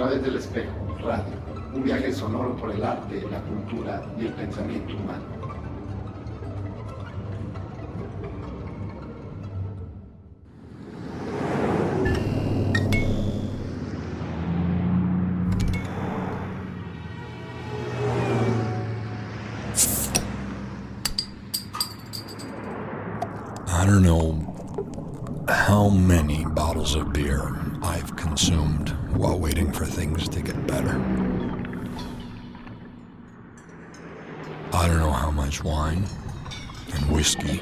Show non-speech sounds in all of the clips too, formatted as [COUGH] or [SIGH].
través del espejo, radio, un viaje sonoro por el arte, la cultura y el pensamiento humano. Waiting for things to get better. I don't know how much wine and whiskey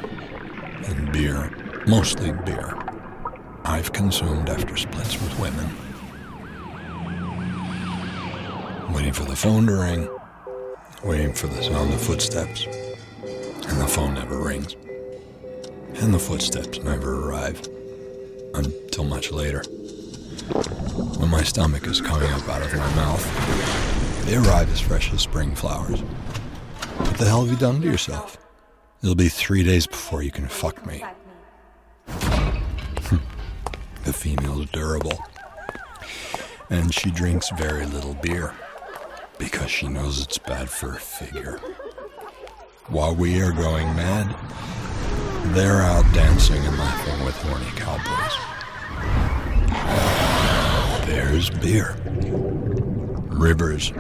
and beer, mostly beer, I've consumed after splits with women. Waiting for the phone to ring, waiting for the sound of footsteps, and the phone never rings. And the footsteps never arrive until much later. When my stomach is coming up out of my mouth, they arrive as fresh as spring flowers. What the hell have you done to yourself? It'll be three days before you can fuck me. [LAUGHS] the female's durable. And she drinks very little beer because she knows it's bad for her figure. While we are going mad, they're out dancing and laughing with horny cowboys. There's beer. Rivers,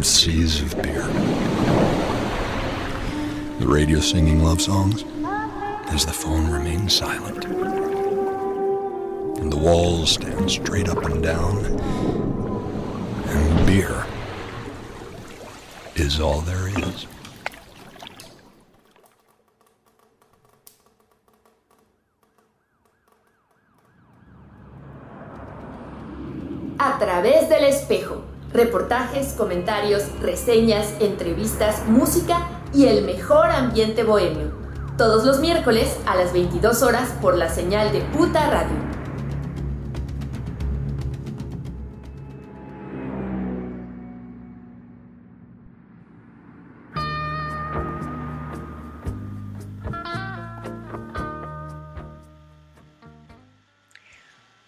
seas of beer. The radio singing love songs as the phone remains silent. And the walls stand straight up and down. And beer is all there is. Reportajes, comentarios, reseñas, entrevistas, música y el mejor ambiente bohemio. Todos los miércoles a las 22 horas por la señal de Puta Radio.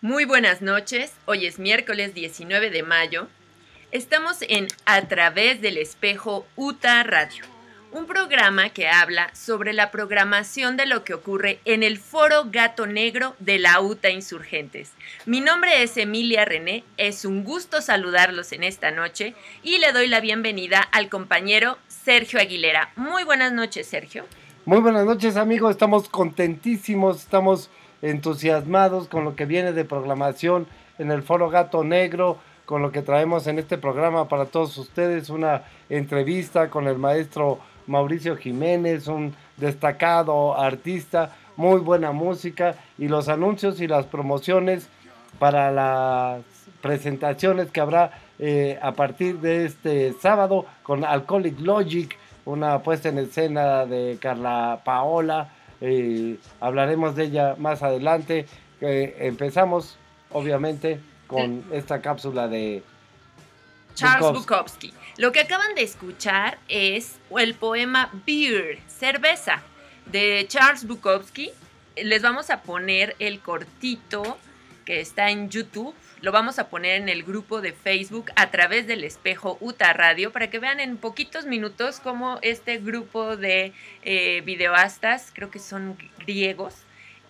Muy buenas noches, hoy es miércoles 19 de mayo. Estamos en A través del espejo UTA Radio, un programa que habla sobre la programación de lo que ocurre en el Foro Gato Negro de la UTA Insurgentes. Mi nombre es Emilia René, es un gusto saludarlos en esta noche y le doy la bienvenida al compañero Sergio Aguilera. Muy buenas noches, Sergio. Muy buenas noches, amigos. Estamos contentísimos, estamos entusiasmados con lo que viene de programación en el Foro Gato Negro, con lo que traemos en este programa para todos ustedes, una entrevista con el maestro Mauricio Jiménez, un destacado artista, muy buena música y los anuncios y las promociones para las presentaciones que habrá eh, a partir de este sábado con Alcoholic Logic, una puesta en escena de Carla Paola, hablaremos de ella más adelante. Eh, empezamos, obviamente, con esta cápsula de Charles Bukowski. Lo que acaban de escuchar es el poema Beer, cerveza, de Charles Bukowski. Les vamos a poner el cortito que está en YouTube. Lo vamos a poner en el grupo de Facebook a través del espejo UTA Radio para que vean en poquitos minutos cómo este grupo de eh, videoastas, creo que son griegos,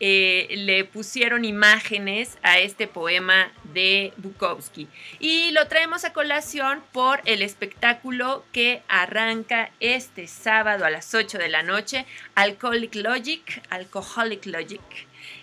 eh, le pusieron imágenes a este poema de Bukowski. Y lo traemos a colación por el espectáculo que arranca este sábado a las 8 de la noche, Alcoholic Logic, Alcoholic Logic,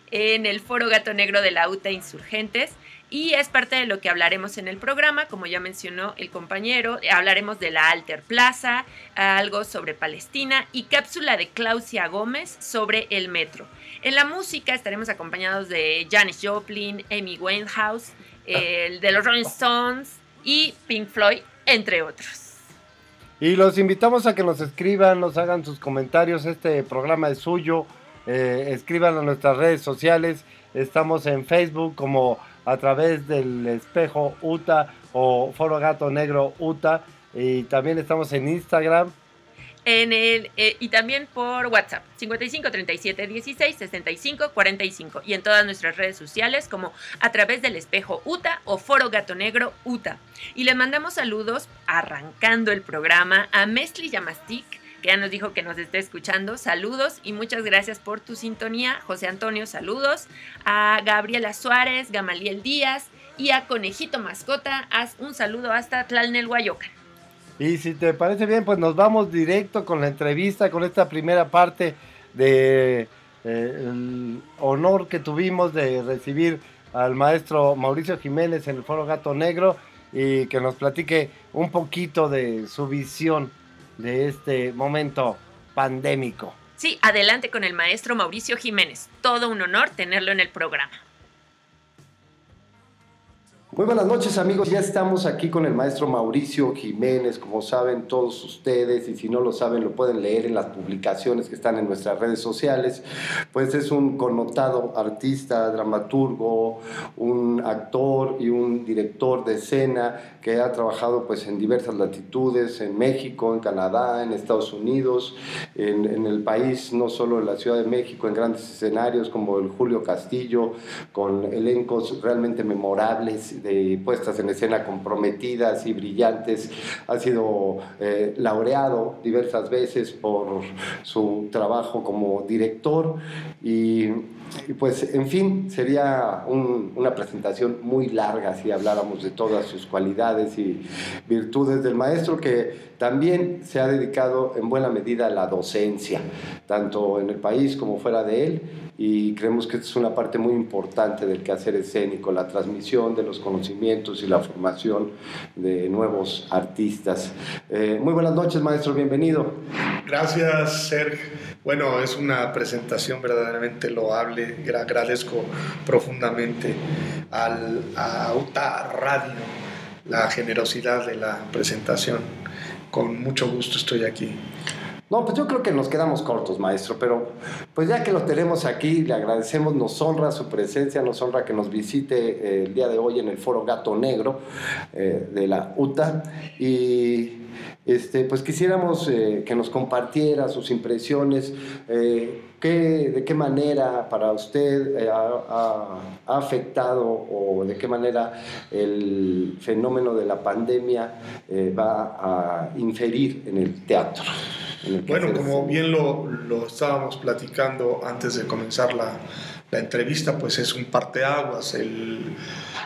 en el Foro Gato Negro de la UTA Insurgentes y es parte de lo que hablaremos en el programa, como ya mencionó el compañero, hablaremos de la Alter Plaza, algo sobre Palestina y cápsula de Claudia Gómez sobre el metro. En la música estaremos acompañados de Janis Joplin, Amy Winehouse, el de los Rolling Stones y Pink Floyd, entre otros. Y los invitamos a que nos escriban, nos hagan sus comentarios, este programa es suyo, eh, escriban a nuestras redes sociales, estamos en Facebook como a través del espejo UTA o Foro Gato Negro UTA. Y también estamos en Instagram. En el, eh, y también por WhatsApp, 55 37 16 65 45. Y en todas nuestras redes sociales, como a través del espejo UTA o Foro Gato Negro UTA. Y le mandamos saludos arrancando el programa a Mesli Yamastik que ya nos dijo que nos está escuchando. Saludos y muchas gracias por tu sintonía. José Antonio, saludos. A Gabriela Suárez, Gamaliel Díaz y a Conejito Mascota, haz un saludo hasta Tlalnelhuayocan. Y si te parece bien, pues nos vamos directo con la entrevista, con esta primera parte de eh, el honor que tuvimos de recibir al maestro Mauricio Jiménez en el Foro Gato Negro y que nos platique un poquito de su visión de este momento pandémico. Sí, adelante con el maestro Mauricio Jiménez. Todo un honor tenerlo en el programa. Muy buenas noches amigos, ya estamos aquí con el maestro Mauricio Jiménez, como saben todos ustedes y si no lo saben lo pueden leer en las publicaciones que están en nuestras redes sociales, pues es un connotado artista, dramaturgo, un actor y un director de escena que ha trabajado pues en diversas latitudes, en México, en Canadá, en Estados Unidos, en, en el país, no solo en la Ciudad de México, en grandes escenarios como el Julio Castillo, con elencos realmente memorables puestas en escena comprometidas y brillantes. Ha sido eh, laureado diversas veces por su trabajo como director y y pues, en fin, sería una presentación muy larga si habláramos de todas sus cualidades y virtudes del maestro, que también se ha dedicado en buena medida a la docencia, tanto en el país como fuera de él, y creemos que esta es una parte muy importante del quehacer escénico, la transmisión de los conocimientos y la formación de nuevos artistas. Eh, muy buenas noches, maestro, bienvenido. Gracias, Sergio. Bueno, es una presentación verdaderamente loable. Agradezco profundamente al, a UTA Radio la generosidad de la presentación. Con mucho gusto estoy aquí. No, pues yo creo que nos quedamos cortos, maestro, pero pues ya que lo tenemos aquí, le agradecemos, nos honra su presencia, nos honra que nos visite eh, el día de hoy en el Foro Gato Negro eh, de la UTA y este, pues quisiéramos eh, que nos compartiera sus impresiones, eh, de qué manera para usted ha, afectado o de qué manera el fenómeno de la pandemia va a inferir en el teatro. Bueno, como bien lo, lo estábamos platicando antes de comenzar la, la entrevista, pues es un parteaguas. El,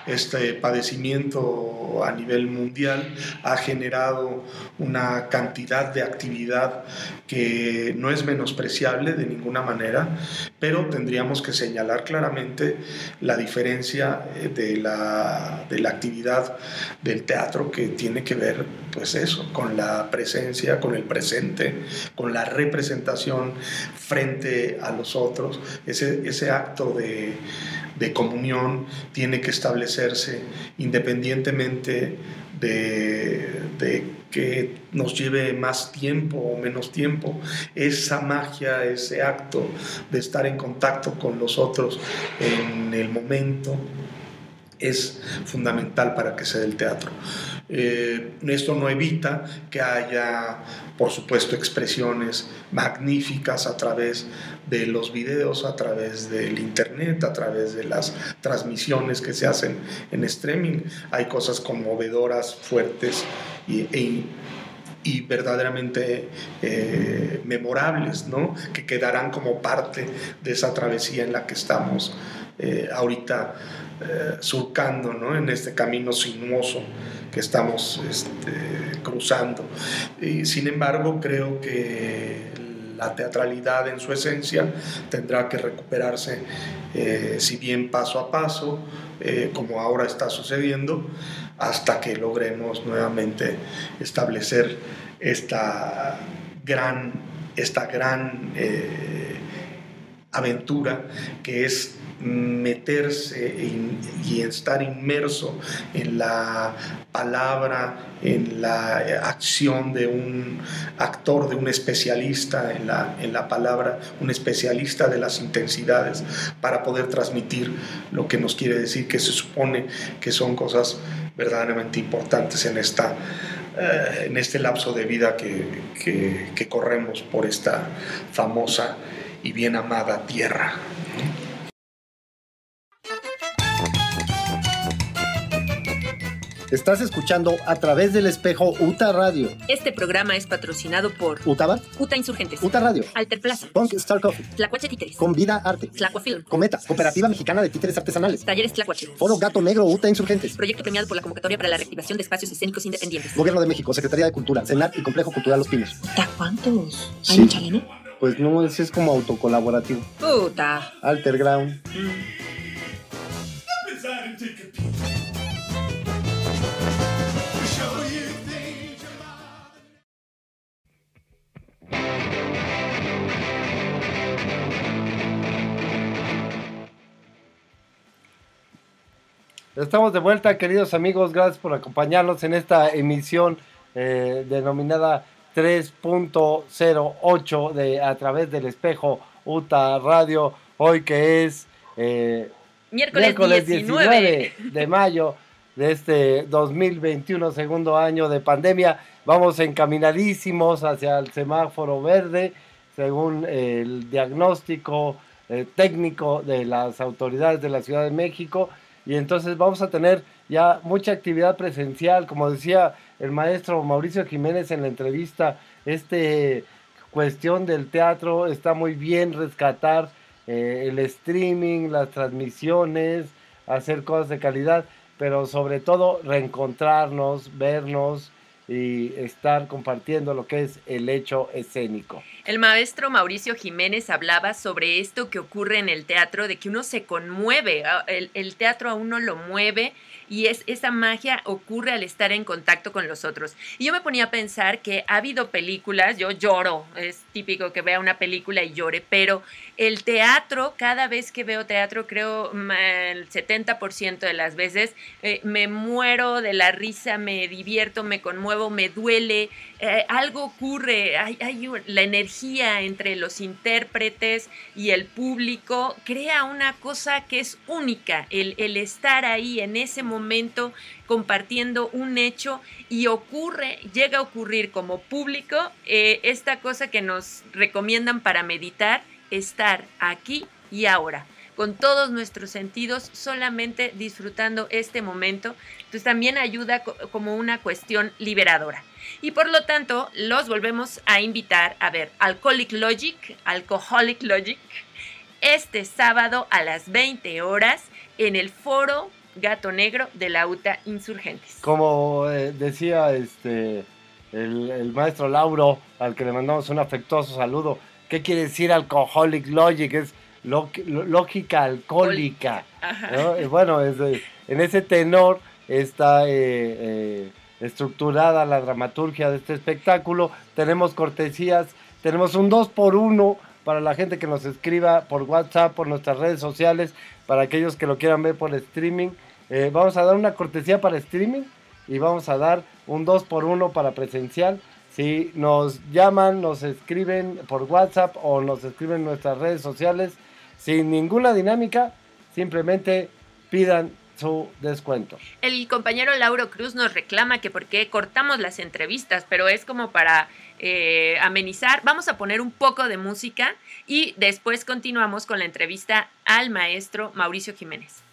este padecimiento a nivel mundial ha generado una cantidad de actividad que no es menospreciable de ninguna manera, pero tendríamos que señalar claramente la diferencia eh, de la, de la actividad del teatro que tiene que ver, pues eso, con la presencia, con el presente, con la representación frente a los otros, ese, ese acto de de comunión tiene que establecerse independientemente de, que nos lleve más tiempo o menos tiempo. Esa magia, ese acto de estar en contacto con los otros en el momento es fundamental para que se dé el teatro. Eh, esto no evita que haya, por supuesto, expresiones magníficas a través de los videos, a través del internet, a través de las transmisiones que se hacen en streaming. Hay cosas conmovedoras, fuertes y, e, y verdaderamente eh, memorables, ¿no? que quedarán como parte de esa travesía en la que estamos eh, ahorita surcando ¿no? en este camino sinuoso que estamos este, cruzando. Y, sin embargo, creo que la teatralidad en su esencia tendrá que recuperarse, eh, si bien paso a paso, eh, como ahora está sucediendo, hasta que logremos nuevamente establecer esta gran, esta gran eh, aventura que es meterse y estar inmerso en la palabra, en la acción de un actor, de un especialista en la, en la palabra, un especialista de las intensidades, para poder transmitir lo que nos quiere decir, que se supone que son cosas verdaderamente importantes en esta eh, en este lapso de vida que, que corremos por esta famosa y bien amada tierra. Estás escuchando a través del espejo UTA Radio. Este programa es patrocinado por UTABAT, UTA Insurgentes, UTA Radio, Alter Plaza, Punk Star Coffee, Tlacuache Títeres, Con Vida Arte, Tlacua Film, Cometa, Cooperativa Mexicana de Títeres Artesanales, Talleres Tlacuache, Foro Gato Negro UTA Insurgentes, Proyecto premiado por la convocatoria para la reactivación de espacios escénicos independientes, Gobierno de México, Secretaría de Cultura, Senat y Complejo Cultural Los Pinos. ¿Ta cuántos? ¿Hay mucha lana? Pues no, ese es como autocolaborativo. Puta. Alterground. Mm. Estamos de vuelta, queridos amigos. Gracias por acompañarnos en esta emisión eh, denominada 3.08 de A través del espejo UTA Radio. Hoy que es eh, miércoles, 19. de mayo de este 2021, segundo año de pandemia. Vamos encaminadísimos hacia el semáforo verde, según el diagnóstico eh, técnico de las autoridades de la Ciudad de México y entonces vamos a tener ya mucha actividad presencial, como decía el maestro Mauricio Jiménez en la entrevista, este cuestión del teatro está muy bien rescatar eh, el streaming, las transmisiones, hacer cosas de calidad, pero sobre todo reencontrarnos, vernos, y estar compartiendo lo que es el hecho escénico. El maestro Mauricio Jiménez hablaba sobre esto que ocurre en el teatro, de que uno se conmueve, ah, el, el teatro a uno lo mueve y es, esa magia ocurre al estar en contacto con los otros. Y yo me ponía a pensar que ha habido películas, yo lloro, es típico que vea una película y llore, pero el teatro, cada vez que veo teatro, creo el 70% de las veces, eh, me muero de la risa, me divierto, me conmuevo, me duele, eh, algo ocurre, hay, la energía entre los intérpretes y el público crea una cosa que es única, el, estar ahí en ese momento momento compartiendo un hecho y ocurre, llega a ocurrir como público eh, esta cosa que nos recomiendan para meditar, estar aquí y ahora con todos nuestros sentidos, solamente disfrutando este momento. Entonces también ayuda como una cuestión liberadora. Y por lo tanto, los volvemos a invitar a ver Alcoholic Logic, Alcoholic Logic, este sábado a las 20 horas en el foro Gato Negro de la UTA Insurgentes. Como eh, decía este el, maestro Lauro, al que le mandamos un afectuoso saludo, ¿qué quiere decir alcoholic logic? Es lógica alcohólica. bueno, en ese tenor está eh, eh, estructurada la dramaturgia de este espectáculo. Tenemos cortesías, tenemos un 2 por 1 para la gente que nos escriba por WhatsApp, por nuestras redes sociales, para aquellos que lo quieran ver por streaming. Eh, vamos a dar una cortesía para streaming y vamos a dar un 2 por 1 para presencial. Si nos llaman, nos escriben por WhatsApp o nos escriben en nuestras redes sociales, sin ninguna dinámica, simplemente pidan su descuento. El compañero Lauro Cruz nos reclama que por qué cortamos las entrevistas, pero es como para eh, amenizar. Vamos a poner un poco de música y después continuamos con la entrevista al maestro Mauricio Jiménez.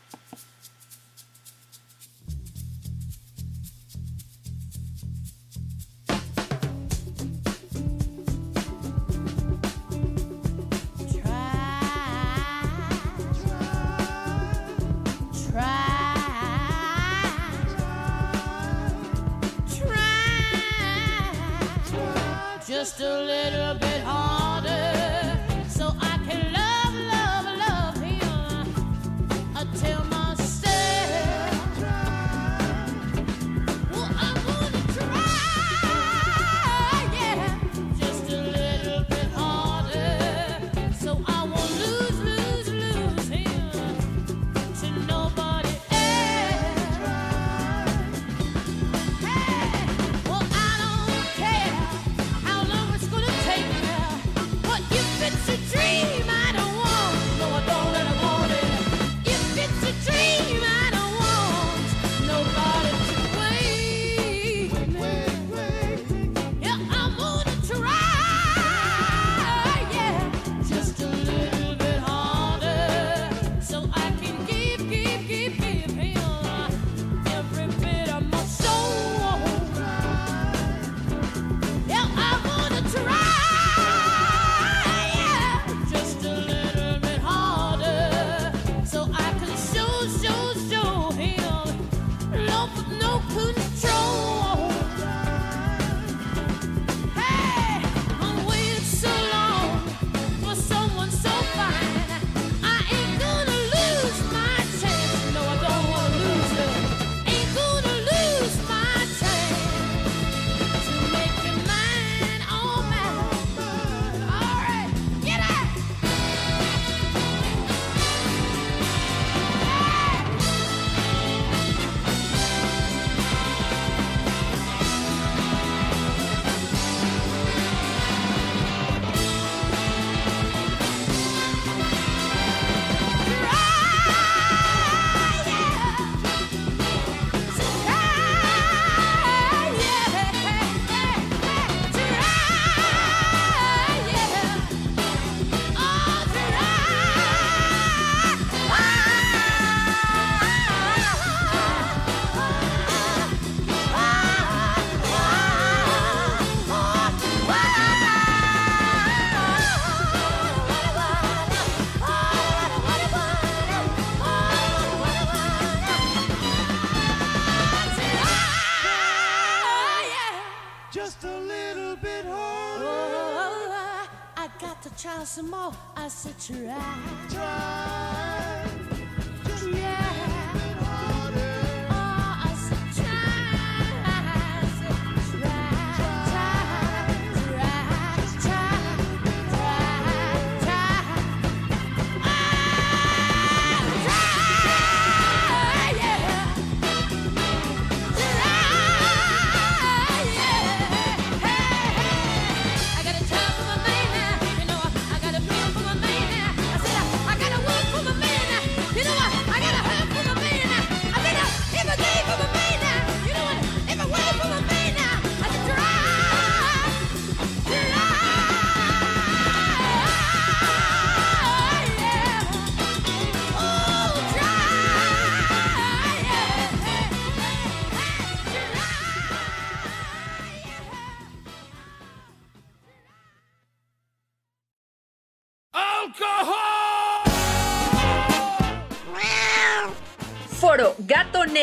to try. try.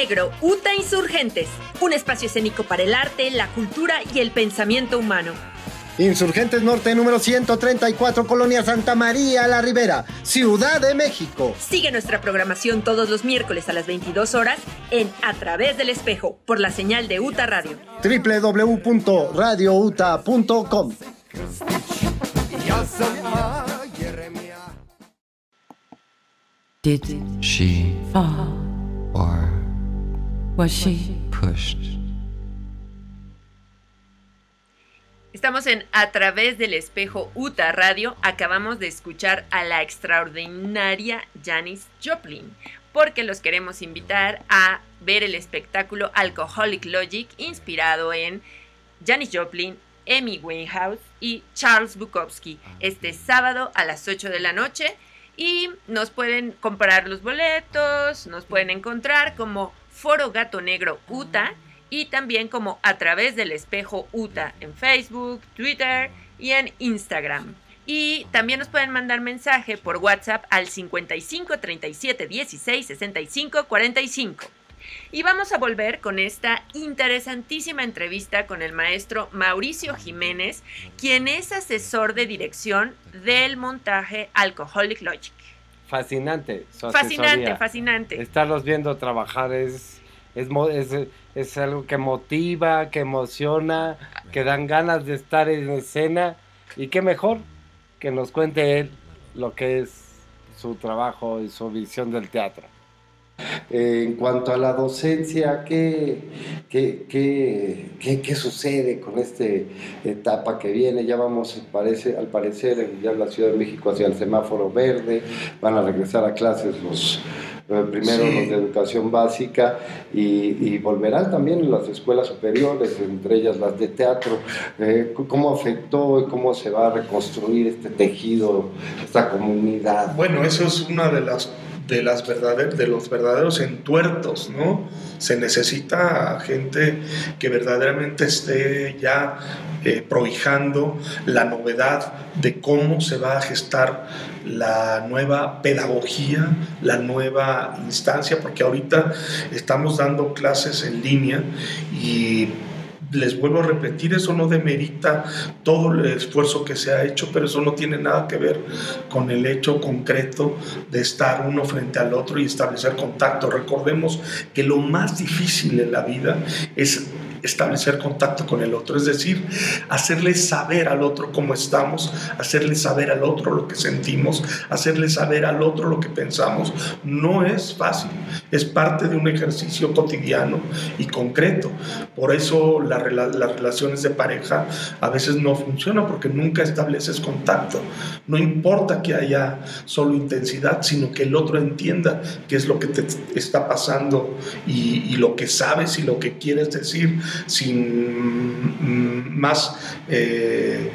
Negro, UTA Insurgentes, un espacio escénico para el arte, la cultura y el pensamiento humano. Insurgentes Norte número 134, Colonia Santa María La Ribera, Ciudad de México. Sigue nuestra programación todos los miércoles a las 22 horas en A través del espejo por la señal de UTA Radio. www.radiouta.com. Did she fall? Or Estamos en A través del espejo UTA Radio. Acabamos de escuchar a la extraordinaria Janis Joplin, porque los queremos invitar a ver el espectáculo Alcoholic Logic, inspirado en Janis Joplin, Amy Winehouse y Charles Bukowski, este sábado a las 8 de la noche y nos pueden comprar los boletos, nos pueden encontrar como Foro Gato Negro UTA y también como a través del espejo UTA en Facebook, Twitter y en Instagram. Y también nos pueden mandar mensaje por WhatsApp al 55 37 16 65 45. Y vamos a volver con esta interesantísima entrevista con el maestro Mauricio Jiménez, quien es asesor de dirección del montaje Alcoholic Logic. Fascinante. fascinante, fascinante. Estarlos viendo trabajar es, es, es, es algo que motiva, que emociona, que dan ganas de estar en escena. Y qué mejor que nos cuente él lo que es su trabajo y su visión del teatro. Eh, en cuanto a la docencia, ¿qué, qué, qué, qué, sucede con esta etapa que viene? Ya vamos, parece, al parecer, ya en la Ciudad de México hacia el semáforo verde, van a regresar a clases los eh, primero los de educación básica y, volverán también las escuelas superiores, entre ellas las de teatro. Eh, ¿Cómo afectó y cómo se va a reconstruir este tejido, esta comunidad? Bueno, eso es una de las de, las de los verdaderos entuertos, ¿no? Se necesita gente que verdaderamente esté ya eh, prohijando la novedad de cómo se va a gestar la nueva pedagogía, la nueva instancia, porque ahorita estamos dando clases en línea y les vuelvo a repetir, eso no demerita todo el esfuerzo que se ha hecho, pero eso no tiene nada que ver con el hecho concreto de estar uno frente al otro y establecer contacto. Recordemos que lo más difícil en la vida es establecer contacto con el otro, es decir, hacerle saber al otro cómo estamos, hacerle saber al otro lo que sentimos, hacerle saber al otro lo que pensamos. No es fácil, es parte de un ejercicio cotidiano y concreto. Por eso las relaciones de pareja a veces no funcionan porque nunca estableces contacto. No importa que haya solo intensidad, sino que el otro entienda qué es lo que te está pasando y, y lo que sabes y lo que quieres decir sin más eh,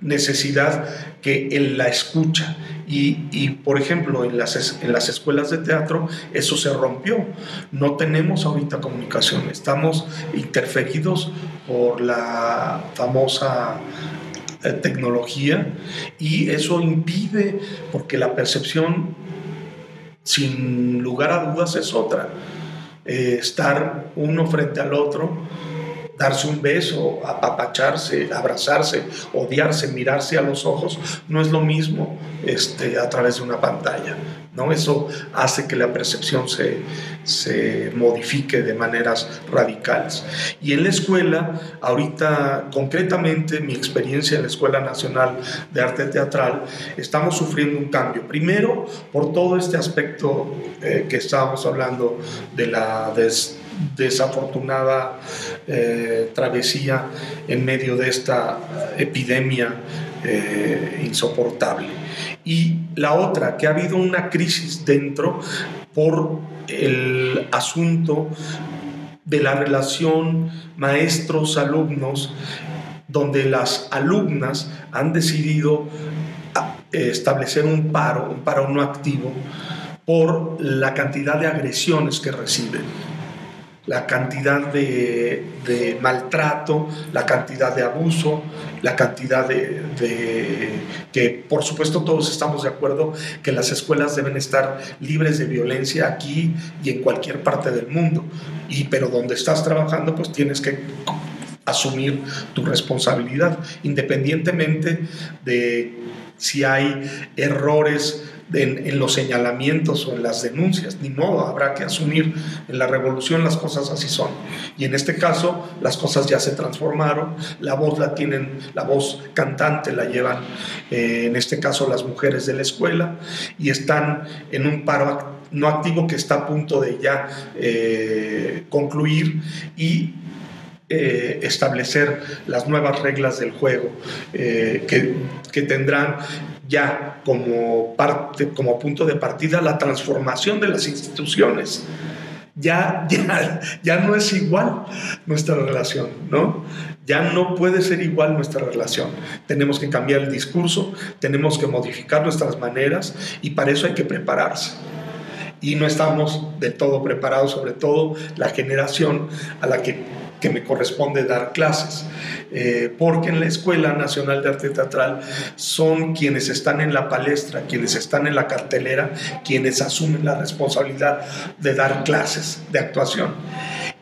necesidad que en la escucha. Y, por ejemplo, en las, en las escuelas de teatro eso se rompió. No tenemos ahorita comunicación, estamos interferidos por la famosa eh, tecnología y eso impide, porque la percepción, sin lugar a dudas, es otra. Eh, estar uno frente al otro darse un beso, apapacharse, abrazarse, odiarse, mirarse a los ojos, no es lo mismo este, a través de una pantalla. ¿No? Eso hace que la percepción se, se modifique de maneras radicales. Y en la escuela, ahorita concretamente mi experiencia en la Escuela Nacional de Arte Teatral, estamos sufriendo un cambio. Primero, por todo este aspecto eh, que estábamos hablando de la desafortunada eh, travesía en medio de esta epidemia eh, insoportable. Y la otra, que ha habido una crisis dentro por el asunto de la relación maestros-alumnos, donde las alumnas han decidido ah, establecer un paro, un paro no activo, por la cantidad de agresiones que reciben la cantidad de, maltrato, la cantidad de abuso, la cantidad de, que por supuesto todos estamos de acuerdo que las escuelas deben estar libres de violencia aquí y en cualquier parte del mundo. Y pero donde estás trabajando pues tienes que asumir tu responsabilidad, independientemente de si hay errores en, los señalamientos o en las denuncias. Ni modo, habrá que asumir. En la revolución las cosas así son. Y en este caso las cosas ya se transformaron. La voz la tienen, la voz cantante la llevan, eh, en este caso las mujeres de la escuela, y están en un paro no activo que está a punto de ya eh, concluir y eh, establecer las nuevas reglas del juego que, que, tendrán ya como, parte, como punto de partida la transformación de las instituciones. Ya, ya, ya no es igual nuestra relación, ¿no? Ya no puede ser igual nuestra relación. Tenemos que cambiar el discurso, tenemos que modificar nuestras maneras y para eso hay que prepararse y no estamos del todo preparados, sobre todo la generación a la que que me corresponde dar clases, eh, porque en la Escuela Nacional de Arte Teatral son quienes están en la palestra, quienes están en la cartelera, quienes asumen la responsabilidad de dar clases de actuación.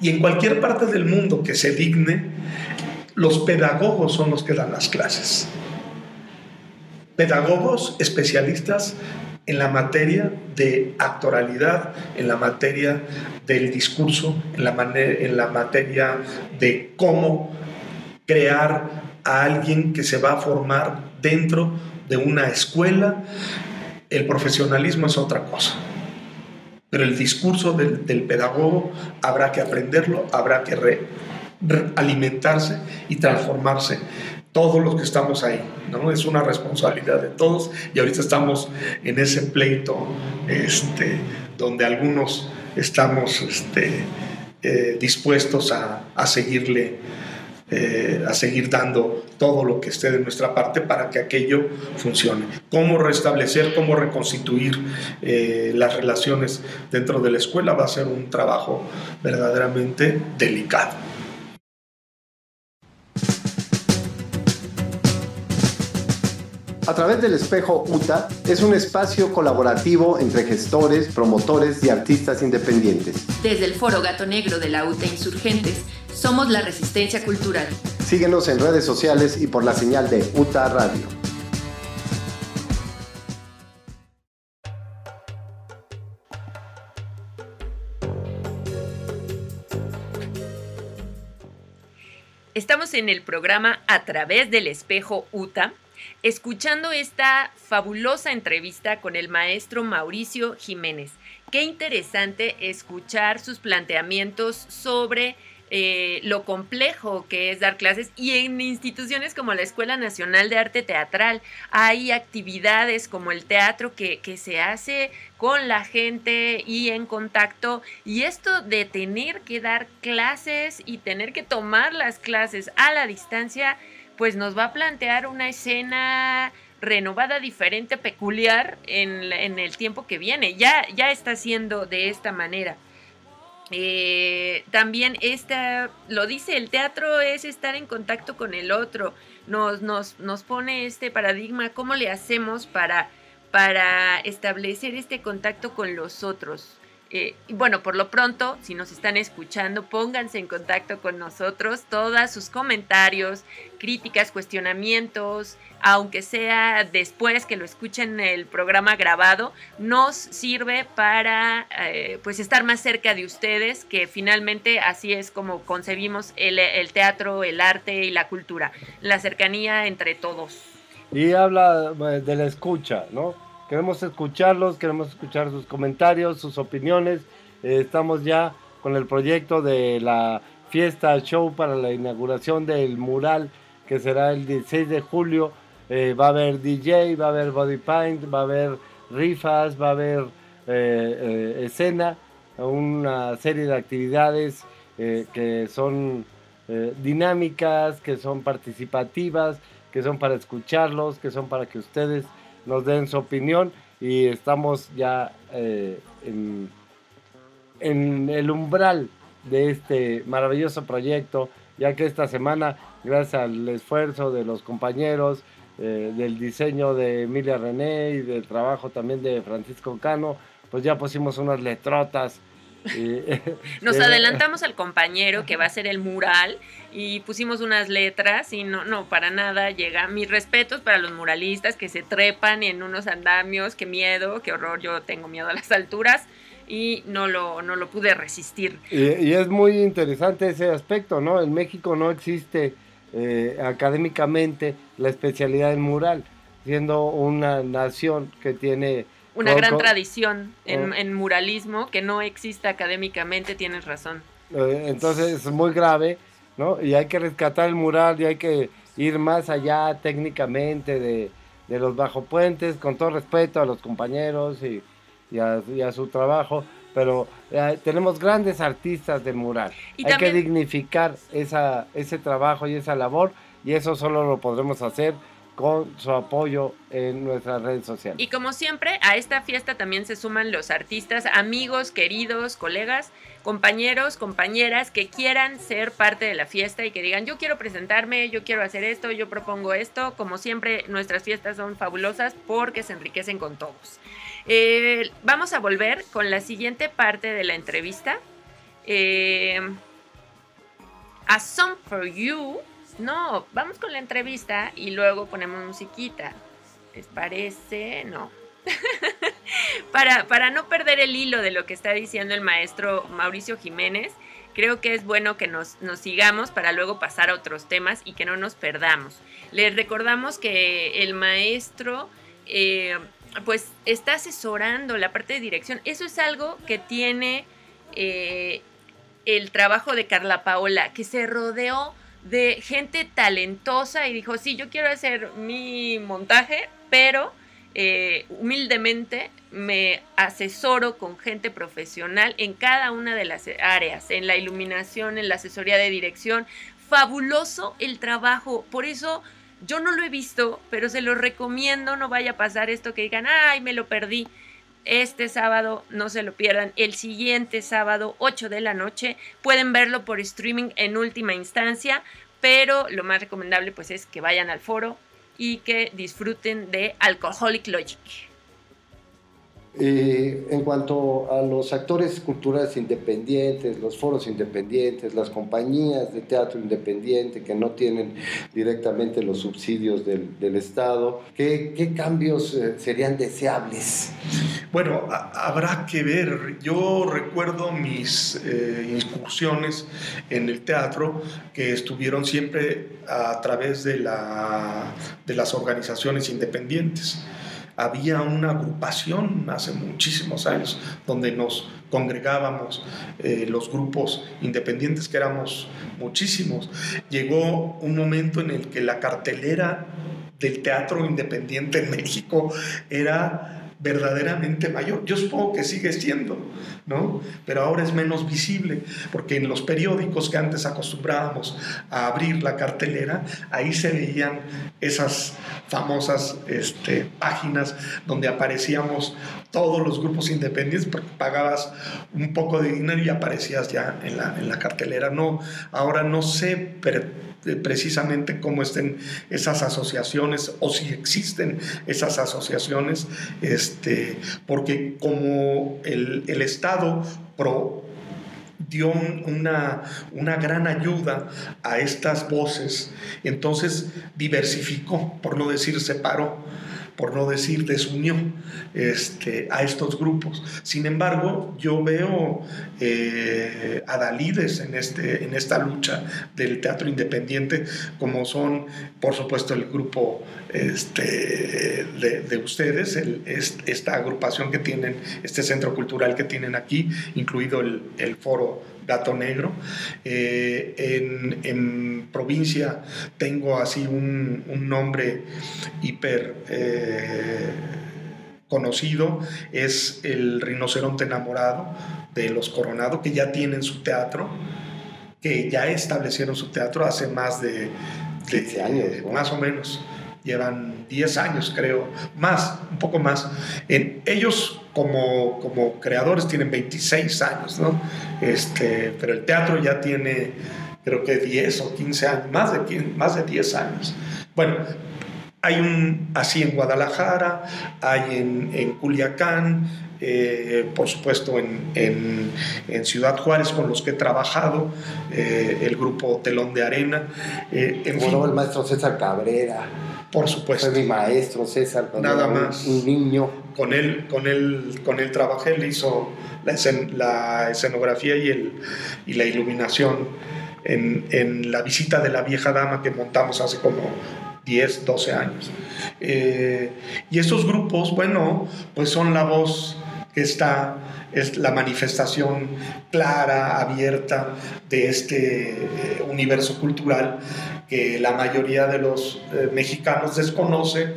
Y en cualquier parte del mundo que se digne, los pedagogos son los que dan las clases. Pedagogos especialistas en la materia de actoralidad, en la materia del discurso, en la, en la materia de cómo crear a alguien que se va a formar dentro de una escuela. El profesionalismo es otra cosa. Pero el discurso del, pedagogo habrá que aprenderlo, habrá que alimentarse y transformarse todos los que estamos ahí, ¿no? Es una responsabilidad de todos y ahorita estamos en ese pleito este, donde algunos estamos este, eh, dispuestos a, seguirle, eh, a seguir dando todo lo que esté de nuestra parte para que aquello funcione. Cómo restablecer, cómo reconstituir eh, las relaciones dentro de la escuela va a ser un trabajo verdaderamente delicado. A través del espejo UTA es un espacio colaborativo entre gestores, promotores y artistas independientes. Desde el Foro Gato Negro de la UTA Insurgentes, somos la resistencia cultural. Síguenos en redes sociales y por la señal de UTA Radio. Estamos en el programa A través del espejo UTA escuchando esta fabulosa entrevista con el maestro Mauricio Jiménez. Qué interesante escuchar sus planteamientos sobre eh, lo complejo que es dar clases y en instituciones como la Escuela Nacional de Arte Teatral hay actividades como el teatro que, que se hace con la gente y en contacto y esto de tener que dar clases y tener que tomar las clases a la distancia pues nos va a plantear una escena renovada, diferente, peculiar en, el tiempo que viene. Ya, ya está siendo de esta manera. Eh, también esta, lo dice, el teatro es estar en contacto con el otro. Nos, nos, nos pone este paradigma, ¿cómo le hacemos para, para establecer este contacto con los otros? Eh, y bueno, por lo pronto, si nos están escuchando, pónganse en contacto con nosotros. Todos sus comentarios, críticas, cuestionamientos, aunque sea después que lo escuchen el programa grabado, nos sirve para eh, pues estar más cerca de ustedes, que finalmente así es como concebimos el, el teatro, el arte y la cultura, la cercanía entre todos. Y habla eh, de la escucha, ¿no? Queremos escucharlos, queremos escuchar sus comentarios, sus opiniones. Eh, estamos ya con el proyecto de la fiesta show para la inauguración del mural que será el 16 de julio. Eh, va a haber DJ, va a haber body paint, va a haber rifas, va a haber eh, escena, una serie de actividades que son dinámicas, que son participativas, que son para escucharlos, que son para que ustedes nos den su opinión y estamos ya eh, en, el umbral de este maravilloso proyecto, ya que esta semana, gracias al esfuerzo de los compañeros, eh, del diseño de Emilia René y del trabajo también de Francisco Cano, pues ya pusimos unas letrotas. [LAUGHS] Nos eh, adelantamos al compañero que va a hacer el mural y pusimos unas letras y no, no, para nada llega. Mis respetos para los muralistas que se trepan en unos andamios, qué miedo, qué horror, yo tengo miedo a las alturas y no lo, no lo pude resistir. Y, y es muy interesante ese aspecto, ¿no? En México no existe eh, académicamente la especialidad del mural, siendo una nación que tiene... Una co- gran co- tradición en, Oh. en muralismo que no existe académicamente, tienes razón. eh, entonces es muy grave, ¿no? Y hay que rescatar el mural y hay que ir más allá técnicamente de, de los bajopuentes, con todo respeto a los compañeros y, y a, y a su trabajo, pero eh, tenemos grandes artistas del mural. Y Hay también- que dignificar esa, ese trabajo y esa labor y eso solo lo podremos hacer con su apoyo en nuestras redes sociales. Y como siempre, a esta fiesta también se suman los artistas, amigos, queridos, colegas, compañeros, compañeras que quieran ser parte de la fiesta y que digan, yo quiero presentarme, yo quiero hacer esto, yo propongo esto. Como siempre, nuestras fiestas son fabulosas porque se enriquecen con todos. Eh, vamos a volver con la siguiente parte de la entrevista. Eh, a Song for You. No, vamos con la entrevista y luego ponemos musiquita. ¿Les parece? No. [LAUGHS] para, para no perder el hilo de lo que está diciendo el maestro Mauricio Jiménez, creo que es bueno que nos, nos sigamos para luego pasar a otros temas y que no nos perdamos. Les recordamos que el maestro eh, pues está asesorando la parte de dirección. Eso es algo que tiene eh, el trabajo de Carla Paola, que se rodeó de gente talentosa y dijo, sí, yo quiero hacer mi montaje, pero eh, humildemente me asesoro con gente profesional en cada una de las áreas, en la iluminación, en la asesoría de dirección. Fabuloso el trabajo, por eso yo no lo he visto, pero se lo recomiendo, no vaya a pasar esto que digan, ay, me lo perdí. Este sábado, no se lo pierdan, el siguiente sábado, 8 de la noche, pueden verlo por streaming en última instancia, pero lo más recomendable pues es que vayan al foro y que disfruten de Alcoholic Logic. Eh, en cuanto a los actores culturales independientes, los foros independientes, las compañías de teatro independiente que no tienen directamente los subsidios del, del Estado, ¿qué, qué cambios eh, serían deseables? Bueno, a- habrá que ver. Yo recuerdo mis eh, incursiones en el teatro que estuvieron siempre a través de, la, de las organizaciones independientes. Había una agrupación hace muchísimos años donde nos congregábamos eh, los grupos independientes, que éramos muchísimos. Llegó un momento en el que la cartelera del teatro independiente en México era verdaderamente mayor. Yo supongo que sigue siendo, ¿no? Pero ahora es menos visible, porque en los periódicos que antes acostumbrábamos a abrir la cartelera, ahí se veían esas famosas este, páginas donde aparecíamos todos los grupos independientes, porque pagabas un poco de dinero y aparecías ya en la, en la cartelera. No, ahora no sé precisamente cómo estén esas asociaciones o si existen esas asociaciones, este, porque como el, el Estado dio una, una gran ayuda a estas voces, entonces diversificó, por no decir separó por no decir desunió este, a estos grupos. Sin embargo, yo veo eh, adalides en, este, en esta lucha del teatro independiente, como son, por supuesto, el grupo este, de, ustedes, esta agrupación que tienen, este centro cultural que tienen aquí, incluido el foro Gato Negro. Eh, en, provincia tengo así un, nombre hiper eh, conocido, es el rinoceronte enamorado de los Coronado, que ya tienen su teatro, que ya establecieron su teatro hace más de, 15 años, más o menos llevan 10 años, creo, más, un poco más. En, ellos como, como creadores tienen 26 años, ¿no? Este, pero el teatro ya tiene, creo que 10 o 15 años, más de, más de 10 años. Bueno, hay un así en Guadalajara, hay en, en Culiacán, eh, por supuesto en, en, Ciudad Juárez con los que he trabajado, eh, el grupo Telón de Arena. Eh, en el maestro César Cabrera. Por supuesto. Fue mi maestro César. Nada más. Un niño. Con él, con él, con él trabajé, le hizo la, escenografía y, el, y la iluminación en, en, la visita de la vieja dama que montamos hace como 10, 12 años. Eh, y estos grupos, bueno, pues son la voz que está, es la manifestación clara, abierta de este eh, universo cultural que la mayoría de los eh, mexicanos desconoce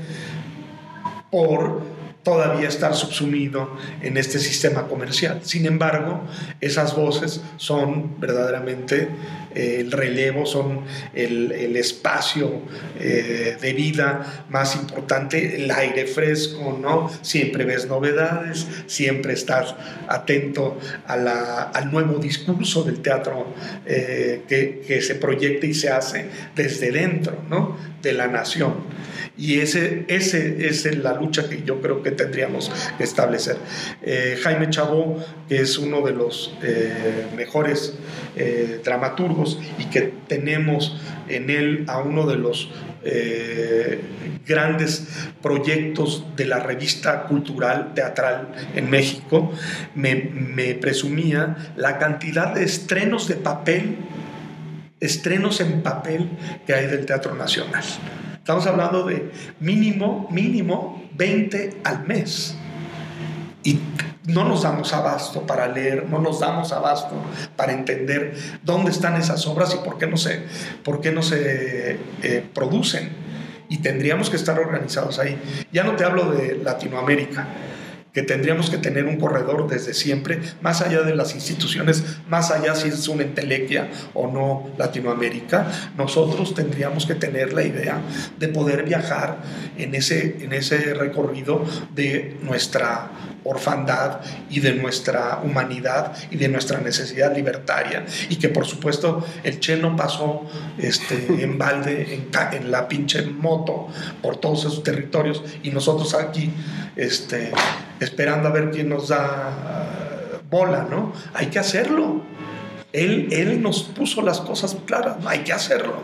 por todavía estar subsumido en este sistema comercial. Sin embargo, esas voces son verdaderamente eh, el relevo, son el, espacio eh, de vida más importante, el aire fresco, ¿no? Siempre ves novedades, siempre estás atento al nuevo discurso del teatro eh, que, que, se proyecta y se hace desde dentro, ¿no? De la nación. Y ese, ese, es la lucha que yo creo que tendríamos que establecer. Eh, Jaime Chabó, que es uno de los eh, mejores eh, dramaturgos y que tenemos en él a uno de los grandes proyectos de la revista cultural teatral en México, me, me presumía la cantidad de estrenos de papel, estrenos en papel que hay del Teatro Nacional. Estamos hablando de mínimo, mínimo 20 al mes. Y no nos damos abasto para leer, no nos damos abasto para entender dónde están esas obras y por qué no se, por qué no se eh, producen. Y tendríamos que estar organizados ahí. Ya no te hablo de Latinoamérica que tendríamos que tener un corredor desde siempre, más allá de las instituciones, más allá si es una entelequia o no Latinoamérica, nosotros tendríamos que tener la idea de poder viajar en ese, en ese recorrido de nuestra orfandad y de nuestra humanidad y de nuestra necesidad libertaria y que por supuesto el Che no pasó este, en balde en, en la pinche moto por todos esos territorios y nosotros aquí este, esperando a ver quién nos da uh, bola, ¿no? Hay que hacerlo. Él, él nos puso las cosas claras, hay que hacerlo.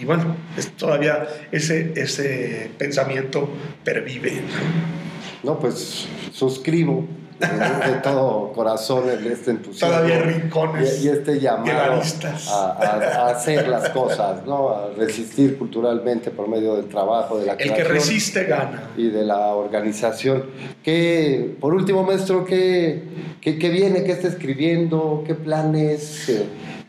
Y bueno, todavía ese, ese pensamiento pervive. No, pues suscribo de, todo corazón este entusiasmo. Todavía rincones. Y, este llamado a, hacer las cosas, ¿no? A resistir culturalmente por medio del trabajo, de la El que resiste gana. Y de la organización. ¿Qué, por último, maestro, qué, qué, qué viene? ¿Qué está escribiendo? ¿Qué planes?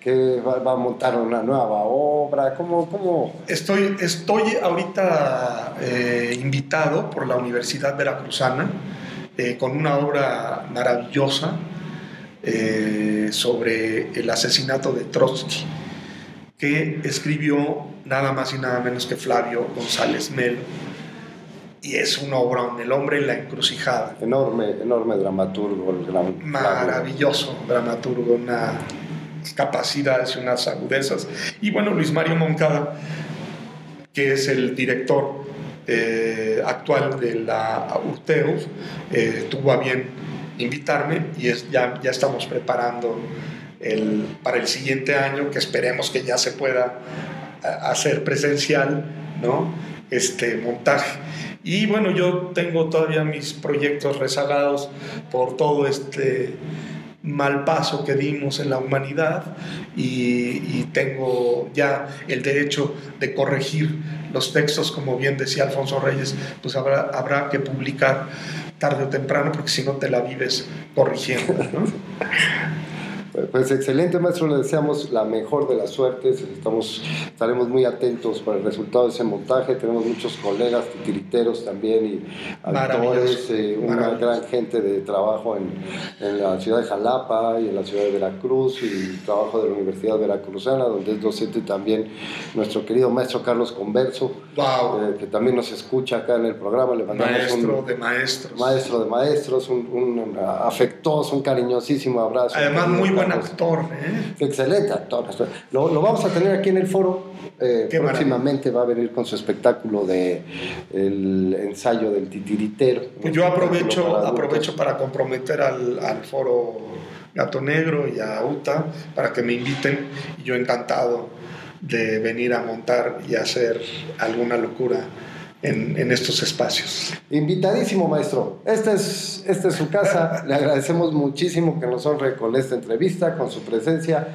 Que va, a montar una nueva obra? ¿Cómo, cómo? Estoy, estoy ahorita eh, invitado por la Universidad Veracruzana eh, con una obra maravillosa eh, sobre el asesinato de Trotsky, que escribió nada más y nada menos que Flavio González Melo. Y es una obra, El hombre en la encrucijada. Enorme, enorme dramaturgo. Maravilloso dramaturgo, una capacidades y unas agudezas. Y bueno, Luis Mario Moncada, que es el director eh, actual de la Urteus, eh, tuvo a bien invitarme y es, ya, ya estamos preparando el, para el siguiente año, que esperemos que ya se pueda hacer presencial, ¿no? Este montaje. Y bueno, yo tengo todavía mis proyectos rezagados por todo este mal paso que dimos en la humanidad y, tengo ya el derecho de corregir los textos, como bien decía Alfonso Reyes, pues habrá, habrá que publicar tarde o temprano porque si no te la vives corrigiendo. [LAUGHS] Pues excelente, maestro. Le deseamos la mejor de las suertes. Estamos, estaremos muy atentos para el resultado de ese montaje. Tenemos muchos colegas titiriteros también y actores, eh, una gran gente de trabajo en, en, la ciudad de Jalapa y en la ciudad de Veracruz y trabajo de la Universidad Veracruzana, donde es docente también nuestro querido maestro Carlos Converso, eh, que también nos escucha acá en el programa. Le mandamos maestro de maestros. Maestro de maestros, un, un afectuoso, un cariñosísimo abrazo. Además, muy buen actor. ¿eh? Excelente actor. Lo, lo, vamos a tener aquí en el foro. Eh, próximamente va a venir con su espectáculo de el ensayo del titiritero. Pues yo aprovecho para, aprovecho para comprometer al, al foro Gato Negro y a UTA para que me inviten yo encantado de venir a montar y hacer alguna locura en, en, estos espacios. Invitadísimo, maestro. Esta es, esta es su casa. Le agradecemos muchísimo que nos honre con esta entrevista, con su presencia.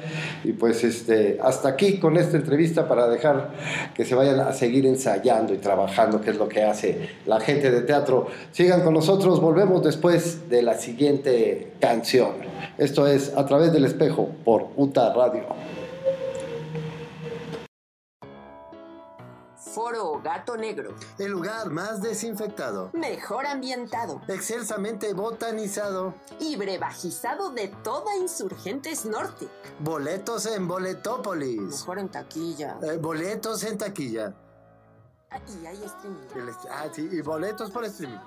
Y pues este, hasta aquí con esta entrevista para dejar que se vayan a seguir ensayando y trabajando, que es lo que hace la gente de teatro. Sigan con nosotros. Volvemos después de la siguiente canción. Esto es A través del espejo por UTA Radio. Gato Negro. El lugar más desinfectado. Mejor ambientado. Excelsamente botanizado. Y brevajizado de toda Insurgentes Norte. Boletos en Boletópolis. Mejor en taquilla. Eh, boletos en taquilla. Ah, y hay streaming. El, ah, sí, y boletos por streaming.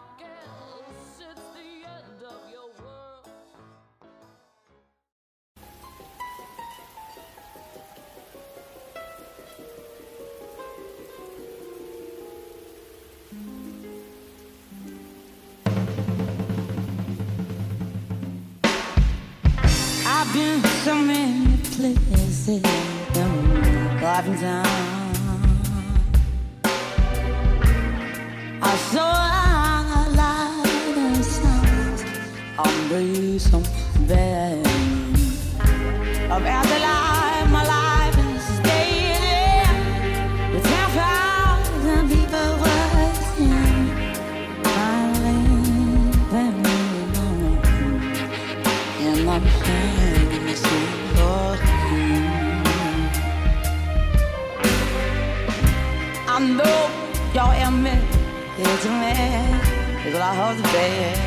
see them driving down. I saw a light and sound, I'm breathing some of afterlife. I was bed.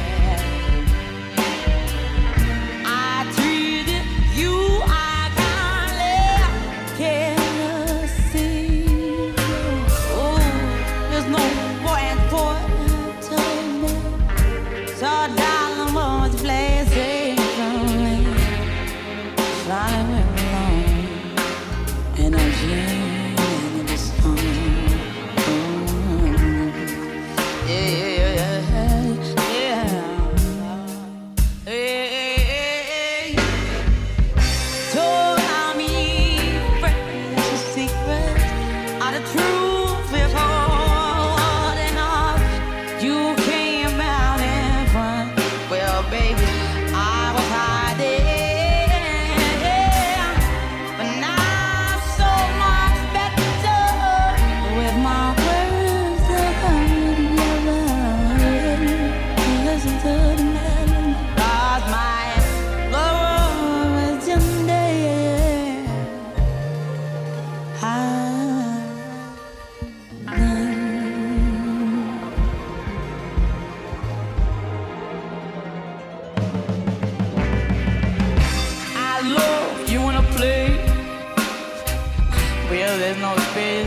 There's no space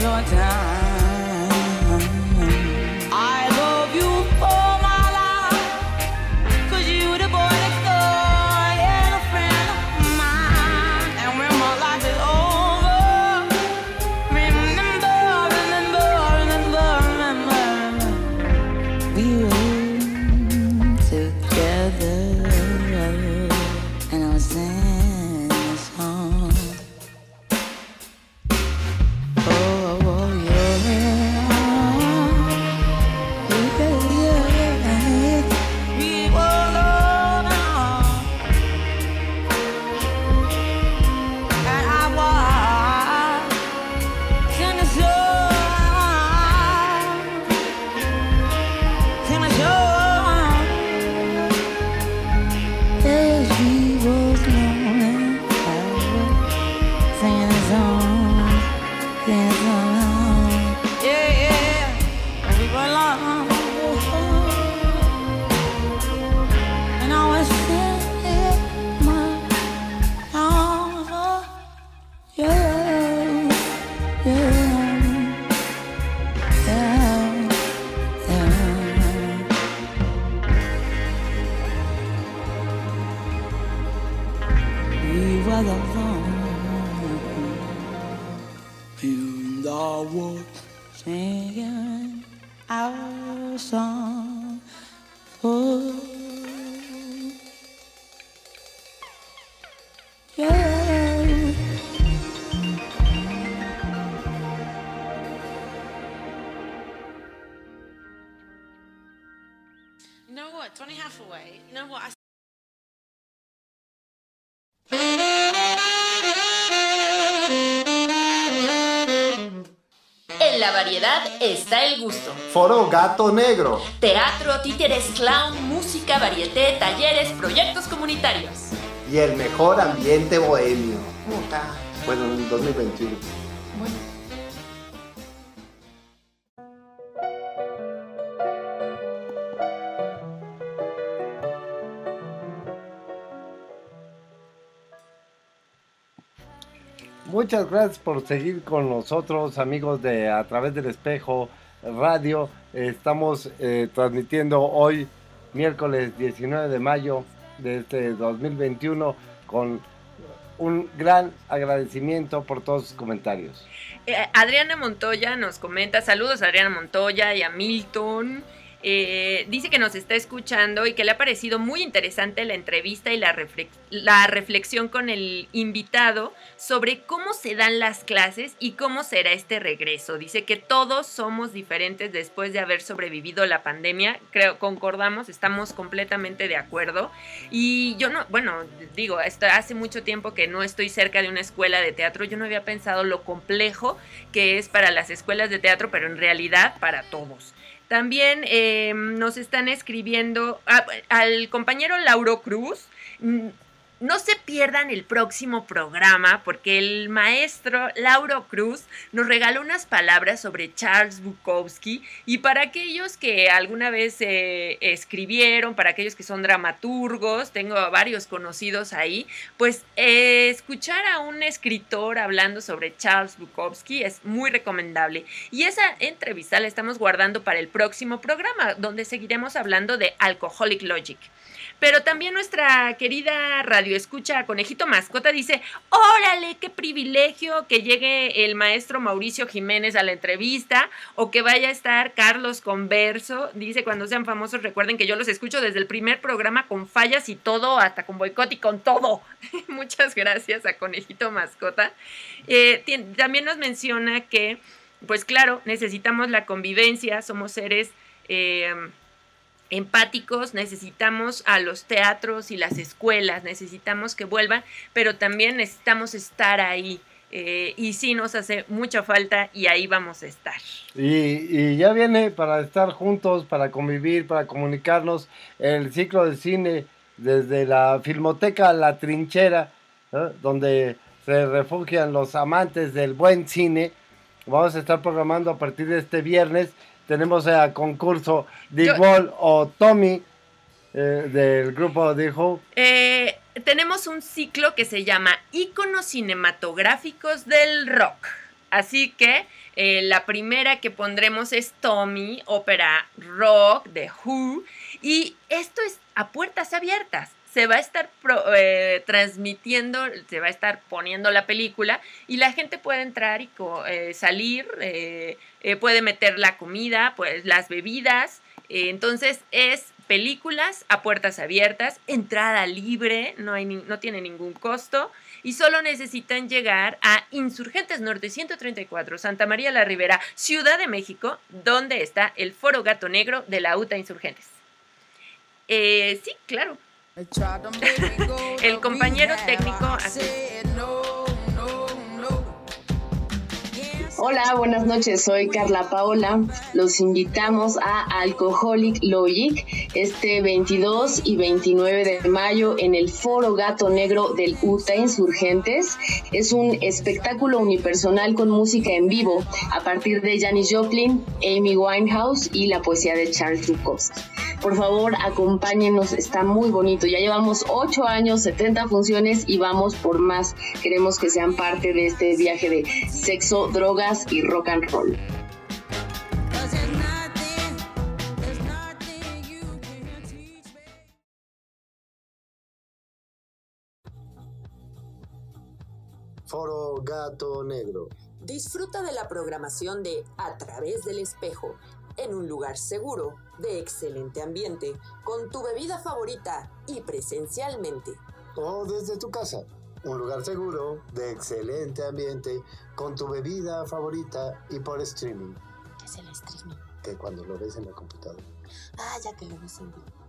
away. You know what? I En la variedad está el gusto. Foro Gato Negro. Teatro, títeres, clown, música, varieté, talleres, proyectos comunitarios. Y el mejor ambiente bohemio. Puta. Bueno, en 2021. Muchas gracias por seguir con nosotros, amigos de A través del espejo radio. Estamos eh, transmitiendo hoy, miércoles 19 de mayo de este 2021, con un gran agradecimiento por todos sus comentarios. Eh, Adriana Montoya nos comenta, saludos a Adriana Montoya y a Milton. Eh, dice que nos está escuchando y que le ha parecido muy interesante la entrevista y la, la reflexión con el invitado sobre cómo se dan las clases y cómo será este regreso. Dice que todos somos diferentes después de haber sobrevivido la pandemia. Creo, concordamos, estamos completamente de acuerdo. Y yo no, bueno, digo, esto hace mucho tiempo que no estoy cerca de una escuela de teatro. Yo no había pensado lo complejo que es para las escuelas de teatro, pero en realidad para todos. También eh, nos están escribiendo a- al compañero Lauro Cruz. No se pierdan el próximo programa porque el maestro Lauro Cruz nos regaló unas palabras sobre Charles Bukowski y para aquellos que alguna vez eh, escribieron, para aquellos que son dramaturgos, tengo varios conocidos ahí, pues eh, escuchar a un escritor hablando sobre Charles Bukowski es muy recomendable. Y esa entrevista la estamos guardando para el próximo programa, donde seguiremos hablando de Alcoholic Logic. Pero también nuestra querida radio escucha Conejito Mascota dice, órale, qué privilegio que llegue el maestro Mauricio Jiménez a la entrevista o que vaya a estar Carlos Converso. Dice, cuando sean famosos recuerden que yo los escucho desde el primer programa con fallas y todo, hasta con boicot y con todo. [LAUGHS] Muchas gracias a Conejito Mascota. Eh, también nos menciona que, pues claro, necesitamos la convivencia, somos seres... eh, empáticos, necesitamos a los teatros y las escuelas, necesitamos que vuelvan, pero también necesitamos estar ahí. eh, y sí nos hace mucha falta y ahí vamos a estar. Y, ya viene para estar juntos, para convivir, para comunicarnos el ciclo de cine desde la Filmoteca La Trinchera, donde se refugian los amantes del buen cine. Vamos a estar programando a partir de este viernes. Tenemos a concurso The Yo- Wall o Tommy eh, del grupo The Who. Eh, tenemos un ciclo que se llama Íconos cinematográficos del rock. Así que eh, la primera que pondremos es Tommy, ópera rock de Who. Y esto es a puertas abiertas. Se va a estar eh, transmitiendo, se va a estar poniendo la película y la gente puede entrar y co- eh, salir, eh, puede meter la comida, pues las bebidas. Entonces es películas a puertas abiertas, entrada libre, no, hay no tiene ningún costo y solo necesitan llegar a Insurgentes Norte 134, Santa María la Ribera, Ciudad de México, donde está el Foro Gato Negro de la UTA Insurgentes. Sí, claro. [LAUGHS] El compañero técnico. Hola, buenas noches, soy Carla Paola. Los invitamos a Alcoholic Logic este 22 y 29 de mayo en el Foro Gato Negro del UTA Insurgentes. Es un espectáculo unipersonal con música en vivo a partir de Janis Joplin, Amy Winehouse y la poesía de Charles Bukowski. Por favor, acompáñenos, está muy bonito. Ya llevamos 8 años, 70 funciones y vamos por más. Queremos que sean parte de este viaje de sexo, drogas y rock and roll. Foro Gato Negro. Disfruta de la programación de A través del espejo, en un lugar seguro, de excelente ambiente, con tu bebida favorita y presencialmente. O desde tu casa. Un lugar seguro, de excelente ambiente, con tu bebida favorita y por streaming. ¿Qué es el streaming? Que cuando lo ves en la computadora. Ah, ya que lo ves en vivo.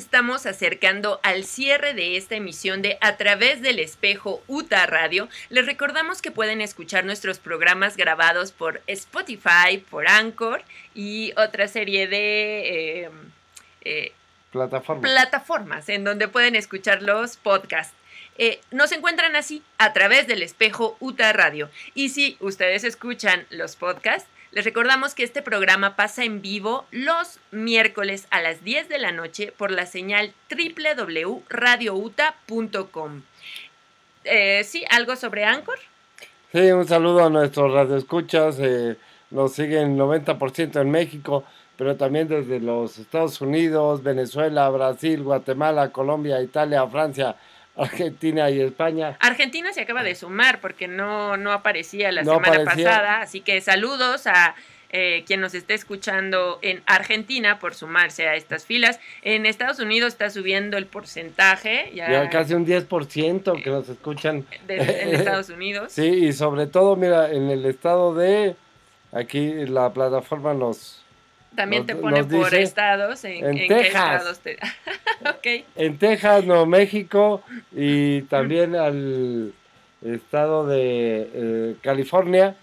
Estamos acercando al cierre de esta emisión de A través del espejo UTA Radio. Les recordamos que pueden escuchar nuestros programas grabados por Spotify, por Anchor y otra serie de eh, eh, Plataforma. plataformas en donde pueden escuchar los podcasts. Eh, nos encuentran así a través del espejo UTA Radio. Y si ustedes escuchan los podcasts, les recordamos que este programa pasa en vivo los miércoles a las 10 de la noche por la señal www.radiouta.com. Eh, sí, algo sobre Anchor. Sí, un saludo a nuestros radioescuchas. Eh, nos siguen 90% en México, pero también desde los Estados Unidos, Venezuela, Brasil, Guatemala, Colombia, Italia, Francia, Argentina y España. Argentina se acaba de sumar porque no, no aparecía la No semana aparecía. pasada, así que saludos a eh, quien nos esté escuchando en Argentina por sumarse a estas filas. En Estados Unidos está subiendo el porcentaje, ya, Ya casi un 10% que nos escuchan. de- en Estados [LAUGHS] Unidos. Sí, y sobre todo, mira, en el estado de. Aquí la plataforma nos. También nos- te pone por dice estados, en, en en qué Texas. estados te... [LAUGHS] ok. En Texas, Nuevo México y también al estado de eh, California.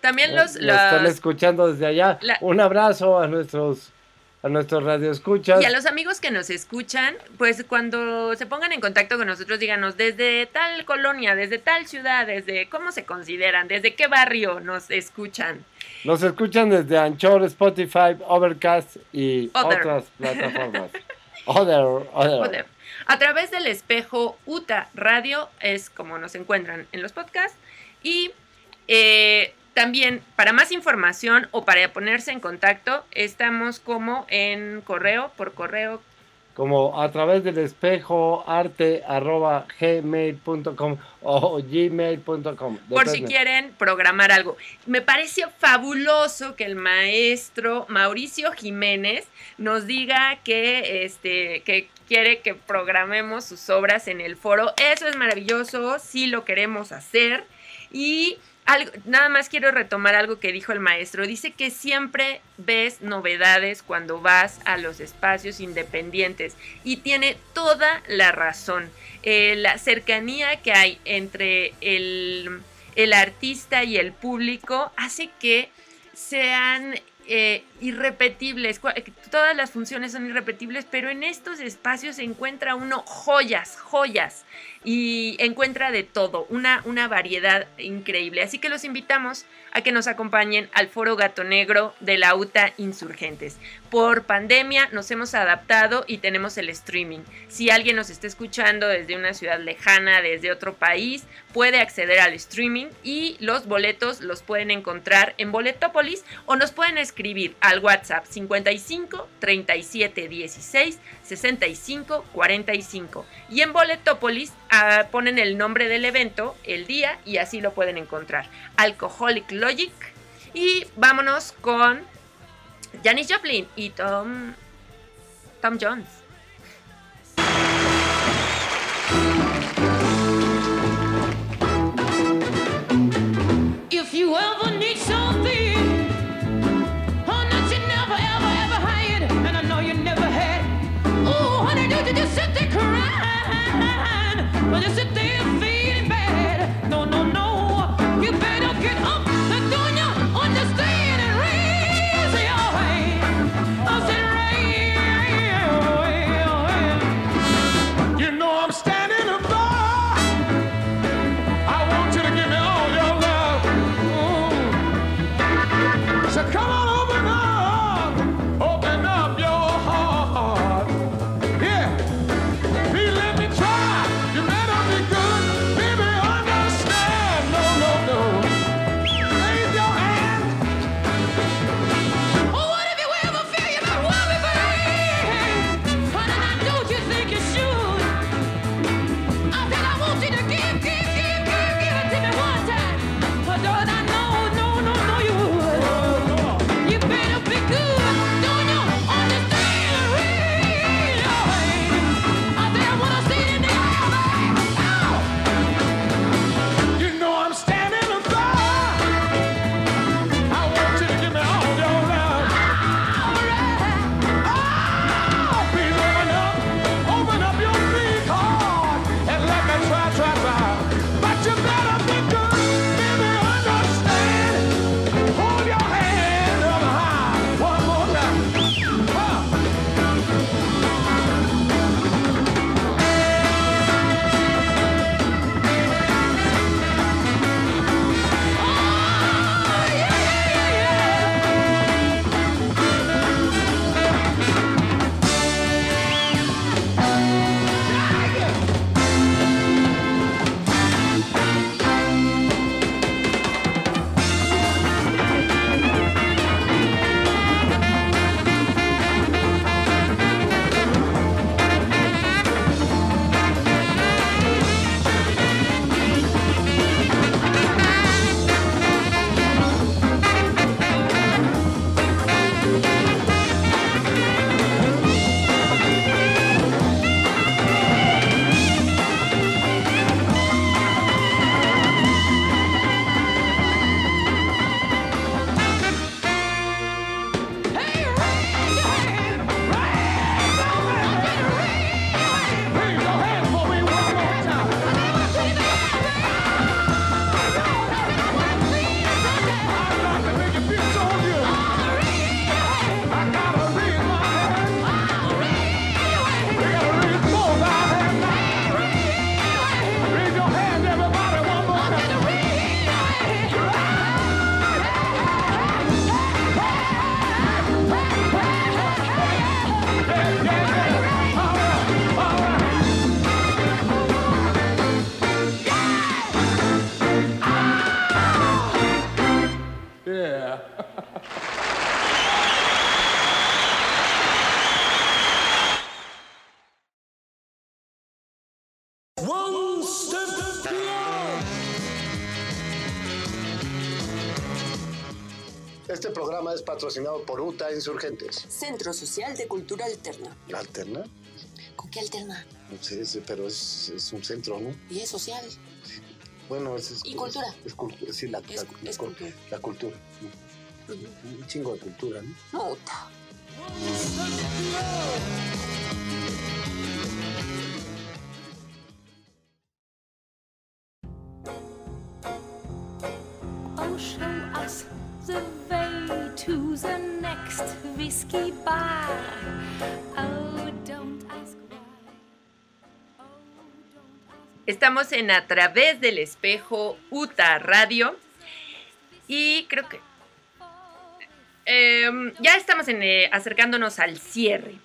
También Eh, los... están los- escuchando desde allá. La- Un abrazo a nuestros a nuestros radioescuchas. Y a los amigos que nos escuchan, pues cuando se pongan en contacto con nosotros, díganos desde tal colonia, desde tal ciudad, desde cómo se consideran, desde qué barrio nos escuchan. Nos escuchan desde Anchor, Spotify, Overcast y Other. otras plataformas. Other, other. A través del espejo UTA Radio es como nos encuentran en los podcasts. Y eh, también para más información o para ponerse en contacto, estamos como en correo, por correo. Como a través del espejo arte arroba gmail.com o gmail.com. Por si quieren programar algo. Me pareció fabuloso que el maestro Mauricio Jiménez nos diga que, este, que quiere que programemos sus obras en el foro. Eso es maravilloso, sí lo queremos hacer. Y nada más quiero retomar algo que dijo el maestro. Dice que siempre ves novedades cuando vas a los espacios independientes. Y tiene toda la razón. Eh, la cercanía que hay entre el, el artista y el público hace que sean eh, irrepetibles. Que Todas las funciones son irrepetibles, pero en estos espacios se encuentra uno joyas, joyas. Y encuentra de todo, una, una variedad increíble. Así que los invitamos a que nos acompañen al Foro Gato Negro de la UTA Insurgentes. Por pandemia nos hemos adaptado y tenemos el streaming. Si alguien nos está escuchando desde una ciudad lejana, desde otro país, puede acceder al streaming y los boletos los pueden encontrar en Boletópolis o nos pueden escribir al WhatsApp 55 37 16 65 45. Y en Boletópolis ponen el nombre del evento, el día y así lo pueden encontrar. Alcoholic Logic. Y vámonos con Janis Joplin y Tom, Tom Jones. Patrocinado por UTA Insurgentes. Centro Social de Cultura Alterna. ¿Alterna? ¿Con qué alterna? No sé, sí, pero es, es un centro, ¿no? Y es social. Bueno, es... es ¿Y cultura? Es, cultura, sí, la, la- la- cultura. La cultura. Un chingo de cultura, ¿no? Puta. Oh, Oh. Estamos en A través del espejo UTA Radio y creo que em, ya estamos en, eh, acercándonos al cierre.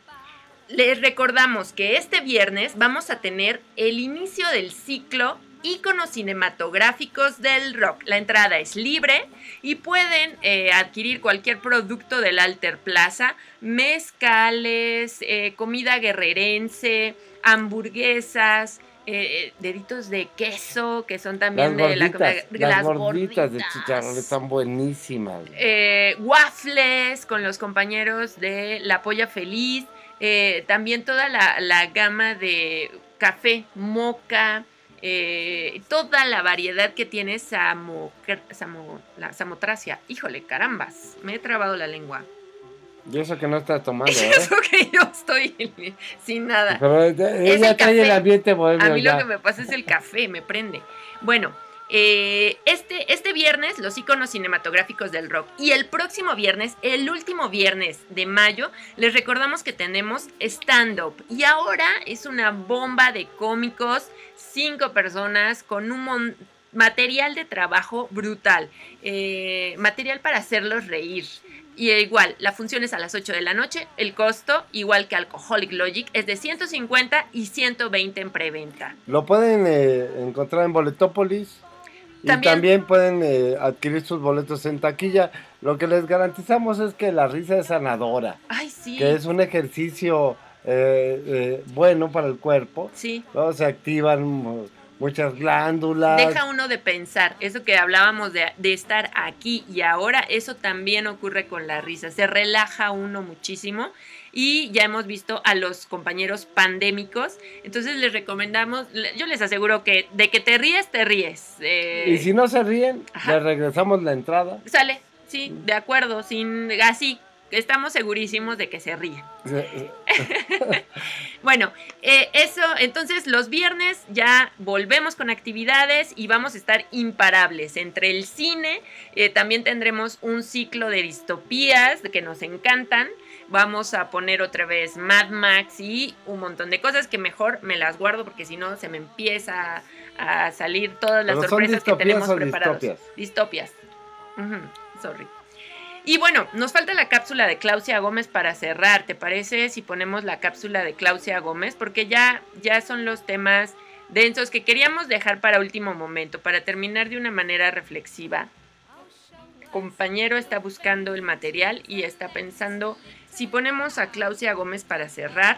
Les recordamos que este viernes vamos a tener el inicio del ciclo Íconos cinematográficos del rock. La entrada es libre y pueden eh, adquirir cualquier producto del Alter Plaza, mezcales, eh, comida guerrerense, hamburguesas, eh, deditos de queso, que son también Las de la comida. gorditas, las gorditas de gorditas. chicharrón están buenísimas. Eh, waffles con los compañeros de La Polla Feliz, eh, también toda la, la gama de café, moca, eh, toda la variedad que tiene Samo, Samo- la Samotracia. Híjole, carambas, me he trabado la lengua. Y eso que no estás tomando, [LAUGHS] ¿eh? Eso que yo estoy [LAUGHS] sin nada. Pero ella el trae el ambiente bohemio A mí lo que me pasa es el café, me prende. Bueno, eh, este, este viernes, los iconos cinematográficos del rock. Y el próximo viernes, el último viernes de mayo, les recordamos que tenemos stand-up. Y ahora es una bomba de cómicos, cinco personas con un material de trabajo brutal. eh, material para hacerlos reír. Y igual, la función es a las 8 de la noche. El costo, igual que Alcoholic Logic, es de 150 y 120 en preventa. Lo pueden eh, encontrar en Y También- pueden eh, adquirir sus boletos en taquilla. Lo que les garantizamos es que la risa es sanadora. Ay, sí. Que es un ejercicio eh, eh, bueno para el cuerpo. Sí. ¿no? Se activan mu- muchas glándulas. Deja uno de pensar, eso que hablábamos de, de estar aquí y ahora, eso también ocurre con la risa, se relaja uno muchísimo y ya hemos visto a los compañeros pandémicos, entonces les recomendamos, yo les aseguro que de que te ríes, te ríes. eh, Y si no se ríen, Ajá. les regresamos la entrada. Sale, sí, de acuerdo, sin así, estamos segurísimos de que se ríen. [LAUGHS] Bueno, eh, eso, entonces los viernes ya volvemos con actividades y vamos a estar imparables. Entre el cine, eh, también tendremos un ciclo de distopías que nos encantan. Vamos a poner otra vez Mad Max y un montón de cosas que mejor me las guardo porque si no se me empieza a salir todas las ¿Pero son sorpresas que tenemos preparadas. distopias? Sorry. Y bueno, nos falta la cápsula de Claudia Gómez para cerrar. ¿Te parece si ponemos la cápsula de Claudia Gómez? Porque ya, ya son los temas densos que queríamos dejar para último momento, para terminar de una manera reflexiva. El compañero está buscando el material y está pensando si ponemos a Claudia Gómez para cerrar.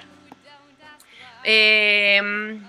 Em,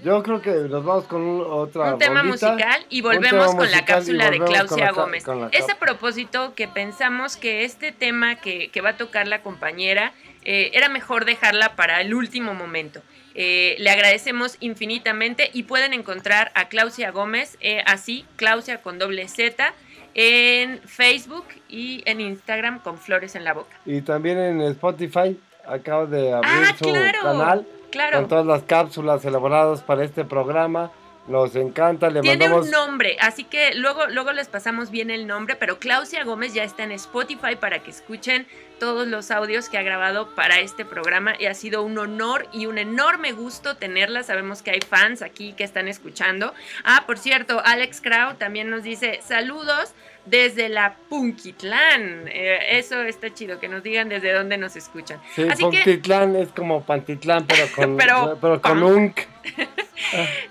Yo creo que nos vamos con un- otra un tema musical y tema volvemos con la musical cápsula de Claudia Gómez. con la Es a propósito que pensamos que este tema que, que va a tocar la compañera eh, era mejor dejarla para el último momento. Eh, le agradecemos infinitamente y pueden encontrar a Claudia Gómez, eh, así, Claudia con doble Z, en Facebook y en Instagram con flores en la boca. Y también en Spotify acabo de abrir Ah, su claro, canal claro. con todas las cápsulas elaboradas para este programa. Nos encanta, le Tiene mandamos un nombre, así que luego, luego les pasamos bien el nombre, pero Claudia Gómez ya está en Spotify para que escuchen todos los audios que ha grabado para este programa y ha sido un honor y un enorme gusto tenerla. Sabemos que hay fans aquí que están escuchando. Ah, por cierto, Alex Crow también nos dice saludos desde la Punquitlán. Eh, eso está chido, que nos digan desde dónde nos escuchan. Sí, así que Pontitlán es como Pantitlán, pero con, [LAUGHS] Pero pero con con- un... [LAUGHS]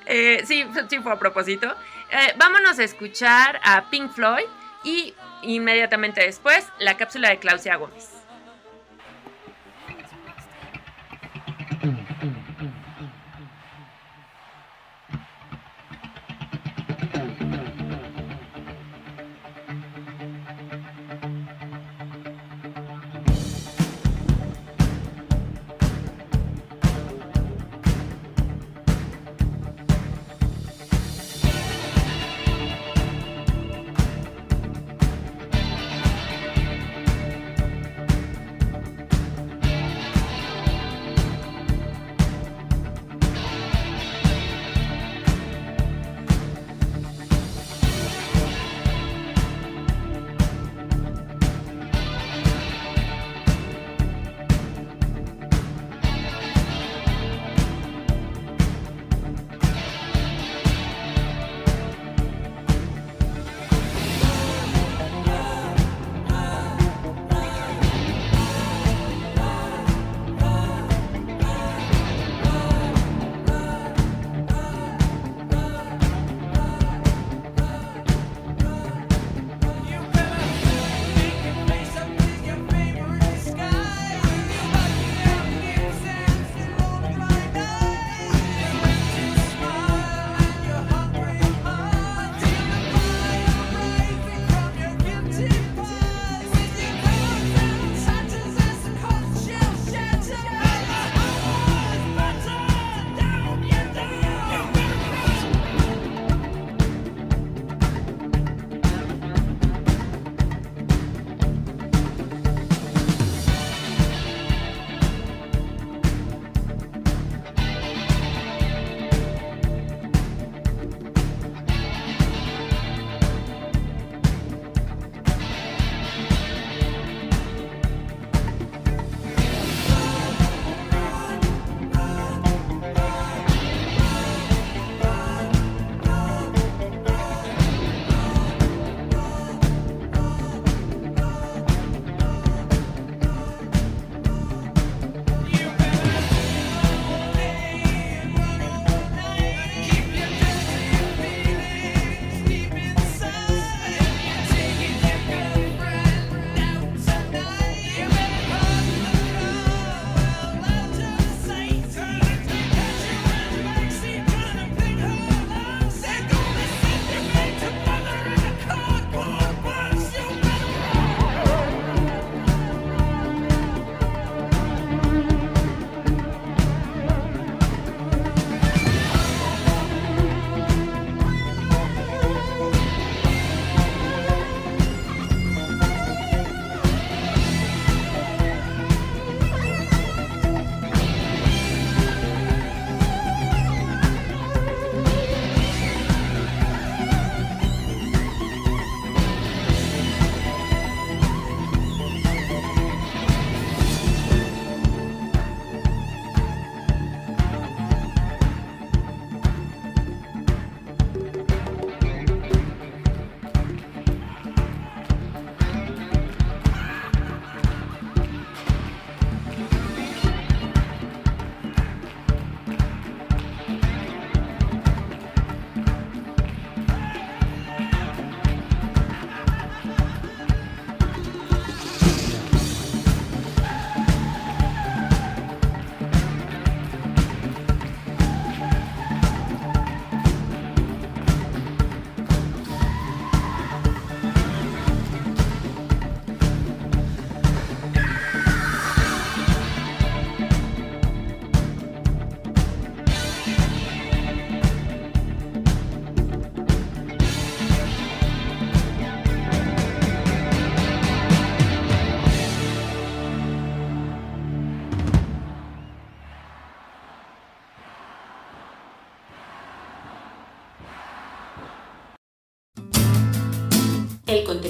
Eh, sí, sí fue a propósito. Eh, vámonos a escuchar a Pink Floyd y inmediatamente después la cápsula de Claudia Gómez.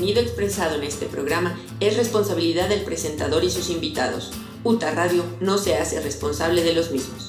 Contenido expresado en este programa es responsabilidad del presentador y sus invitados. UTA Radio no se hace responsable de los mismos.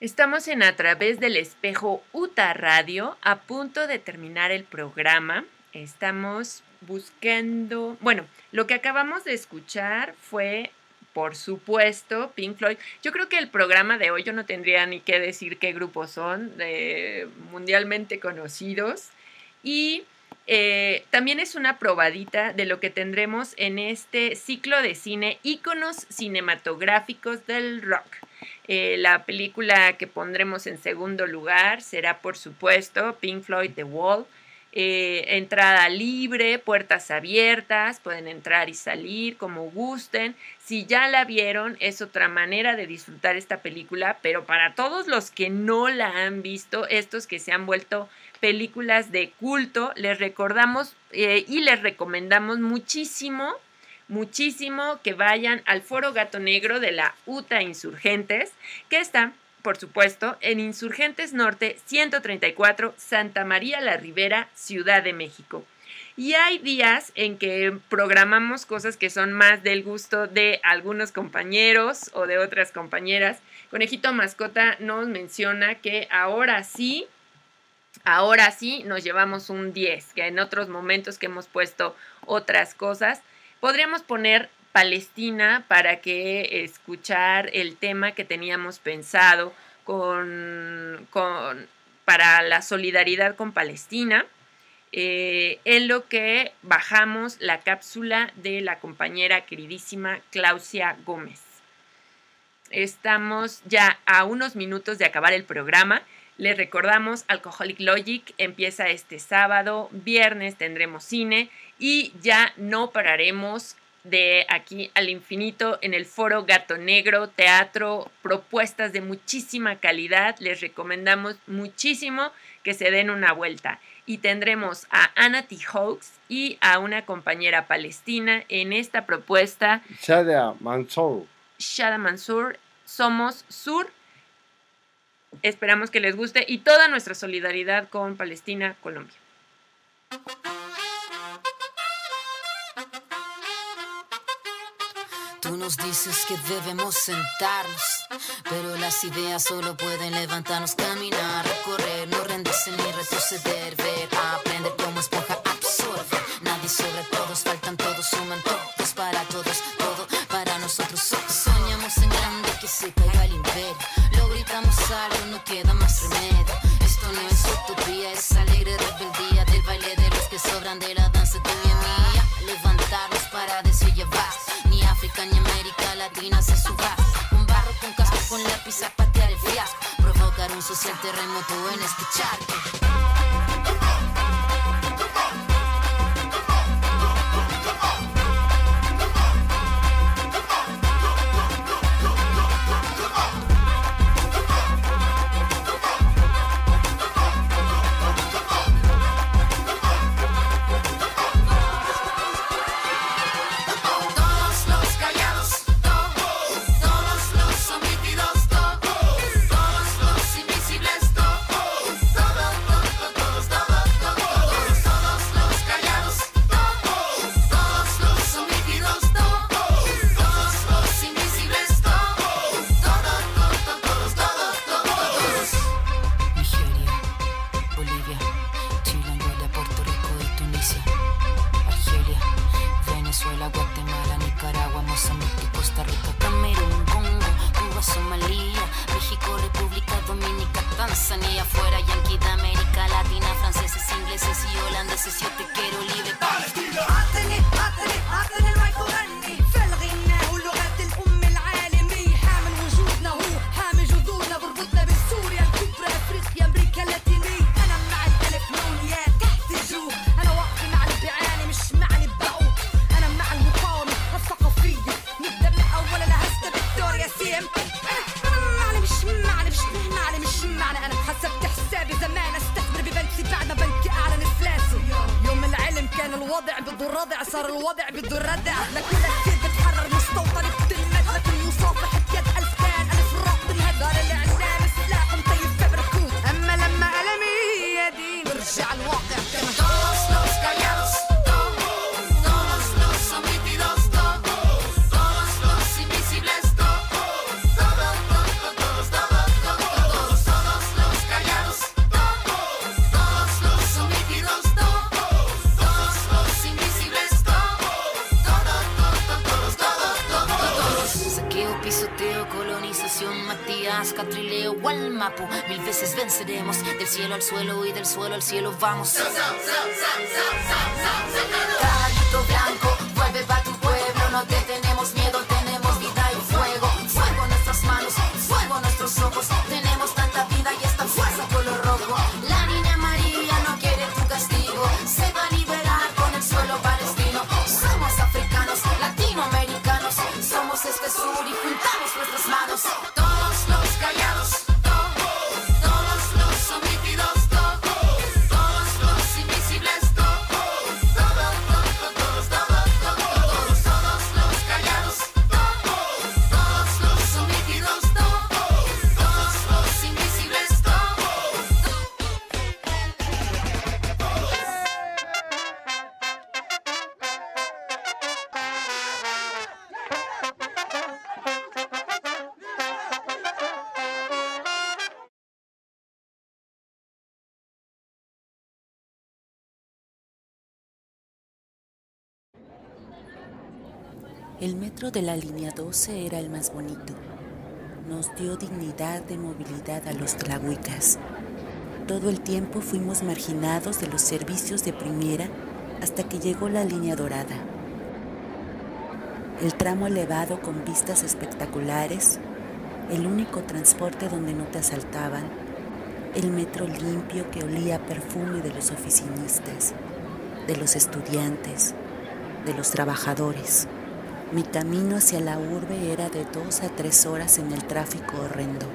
Estamos en A través del espejo UTA Radio, a punto de terminar el programa. Estamos buscando, bueno, lo que acabamos de escuchar fue, por supuesto, Pink Floyd. Yo creo que el programa de hoy yo no tendría ni que decir qué grupos son, de mundialmente conocidos. Y eh, también es una probadita de lo que tendremos en este ciclo de cine, íconos cinematográficos del rock. Eh, la película que pondremos en segundo lugar será, por supuesto, Pink Floyd The Wall. Eh, entrada libre, puertas abiertas, pueden entrar y salir como gusten. Si ya la vieron, es otra manera de disfrutar esta película, pero para todos los que no la han visto, estos que se han vuelto películas de culto, les recordamos eh, y les recomendamos muchísimo muchísimo que vayan al Foro Gato Negro de la UTA Insurgentes, que está, por supuesto, en Insurgentes Norte 134, Santa María la Ribera, Ciudad de México. Y hay días en que programamos cosas que son más del gusto de algunos compañeros o de otras compañeras. Conejito Mascota nos menciona que ahora sí, ahora sí nos llevamos un 10, que en otros momentos que hemos puesto otras cosas, Podríamos poner Palestina para que escuchar el tema que teníamos pensado con, con para la solidaridad con Palestina. Eh, en lo que bajamos la cápsula de la compañera queridísima Claudia Gómez. Estamos ya a unos minutos de acabar el programa. Les recordamos, Alcoholic Logic empieza este sábado, viernes tendremos cine y ya no pararemos de aquí al infinito en el foro Gato Negro, teatro, propuestas de muchísima calidad. Les recomendamos muchísimo que se den una vuelta. Y tendremos a Anna T. Hawks y a una compañera palestina en esta propuesta. Shada Mansour. Shada Mansour, Somos Sur. Esperamos que les guste y toda nuestra solidaridad con Palestina, Colombia. Tú nos dices que debemos sentarnos, pero las ideas solo pueden levantarnos, caminar, recorrer, no rendirse ni retroceder, ver, aprender como esponja, absorber. Nadie sobre todos, faltan todos, suman todos para todos, todo para nosotros. Soñamos en grande que se caiga el imperio, lo gritamos algo, no queda más remedio. Esto no es utopía, es alegre rebeldía del baile de los que sobran de la Un social terremoto en este charco. Cielo al suelo y del suelo al cielo vamos. Caballito blanco, vuelve pa' tu pueblo, no te tenemos miedo, tenemos vida y fuego. Fuego en nuestras manos, fuego en nuestros ojos, tenemos tanta vida y esta fuerza color rojo. La niña María no quiere tu castigo, se va a liberar con el suelo palestino. Somos africanos, latinoamericanos, somos este sur y juntamos nuestras manos. Metro de la línea 12 era el más bonito. Nos dio dignidad de movilidad a los tlahuicas. Todo el tiempo fuimos marginados de los servicios de primera hasta que llegó la línea dorada. El tramo elevado con vistas espectaculares, el único transporte donde no te asaltaban, el metro limpio que olía a perfume de los oficinistas, de los estudiantes, de los trabajadores. Mi camino hacia la urbe era de dos a tres horas en el tráfico horrendo,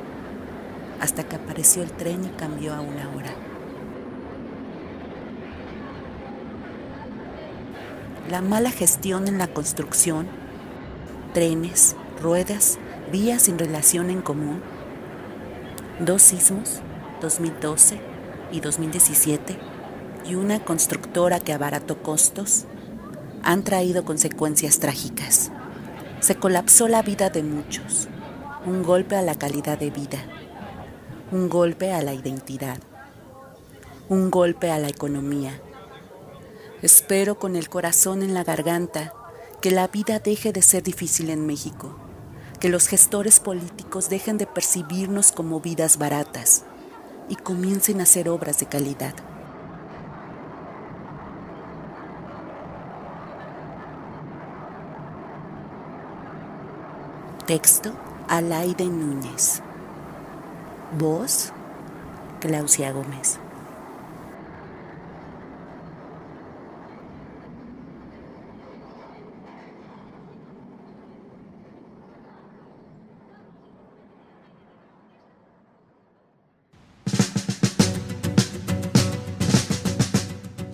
hasta que apareció el tren y cambió a una hora. La mala gestión en la construcción, trenes, ruedas, vías sin relación en común, dos sismos, 2012 y 2017, y una constructora que abarató costos, han traído consecuencias trágicas. Se colapsó la vida de muchos, un golpe a la calidad de vida, un golpe a la identidad, un golpe a la economía. Espero con el corazón en la garganta que la vida deje de ser difícil en México, que los gestores políticos dejen de percibirnos como vidas baratas y comiencen a hacer obras de calidad. Texto Alaide Núñez. Voz Claudia Gómez.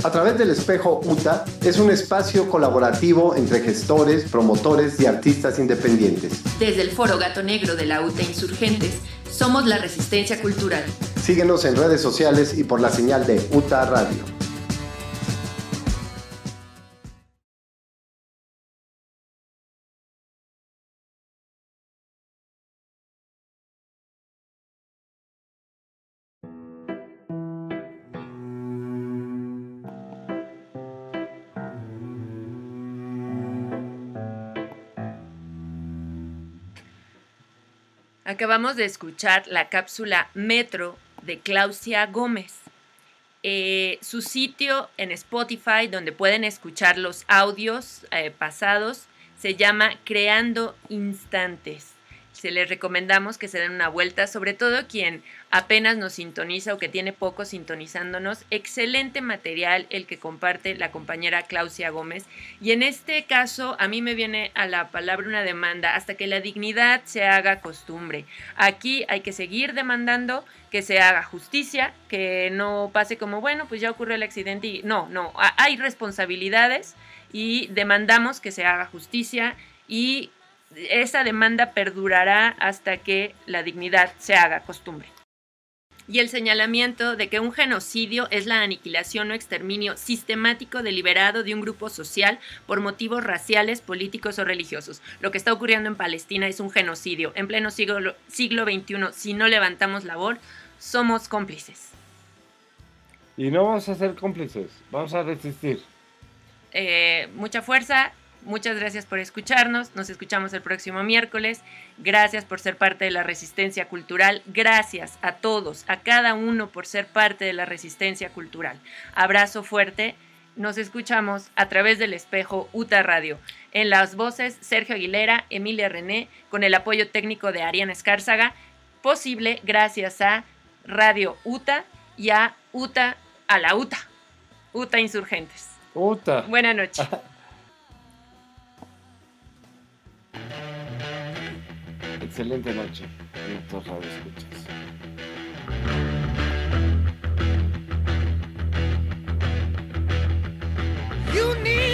A través del espejo UTA es un espacio colaborativo entre gestores, promotores y artistas independientes. Desde el Foro Gato Negro de la UTA Insurgentes, somos la resistencia cultural. Síguenos en redes sociales y por la señal de UTA Radio. Acabamos de escuchar la cápsula Metro de Claudia Gómez. Eh, su sitio en Spotify, donde pueden escuchar los audios eh, pasados, se llama Creando Instantes. Se les recomendamos que se den una vuelta, sobre todo quien apenas nos sintoniza o que tiene poco sintonizándonos. Excelente material el que comparte la compañera Claudia Gómez. Y en este caso, a mí me viene a la palabra una demanda hasta que la dignidad se haga costumbre. Aquí hay que seguir demandando que se haga justicia, que no pase como, bueno, pues ya ocurrió el accidente y no, no, ha- hay responsabilidades y demandamos que se haga justicia y esa demanda perdurará hasta que la dignidad se haga costumbre. Y el señalamiento de que un genocidio es la aniquilación o exterminio sistemático deliberado de un grupo social por motivos raciales, políticos o religiosos. Lo que está ocurriendo en Palestina es un genocidio. En pleno siglo, siglo XXI, si no levantamos la voz, somos cómplices. Y no vamos a ser cómplices, vamos a resistir. Eh, mucha fuerza, muchas gracias por escucharnos, nos escuchamos el próximo miércoles, gracias por ser parte de la resistencia cultural, gracias a todos, a cada uno por ser parte de la resistencia cultural. Abrazo fuerte, nos escuchamos a través del espejo UTA Radio. En las voces Sergio Aguilera, Emilia René, con el apoyo técnico de Ariana Escárzaga, posible gracias a Radio UTA y a UTA, a la UTA, UTA Insurgentes. Uta. Buenas noches. [LAUGHS] Excelente noche. Nuestros radioescuchas. You need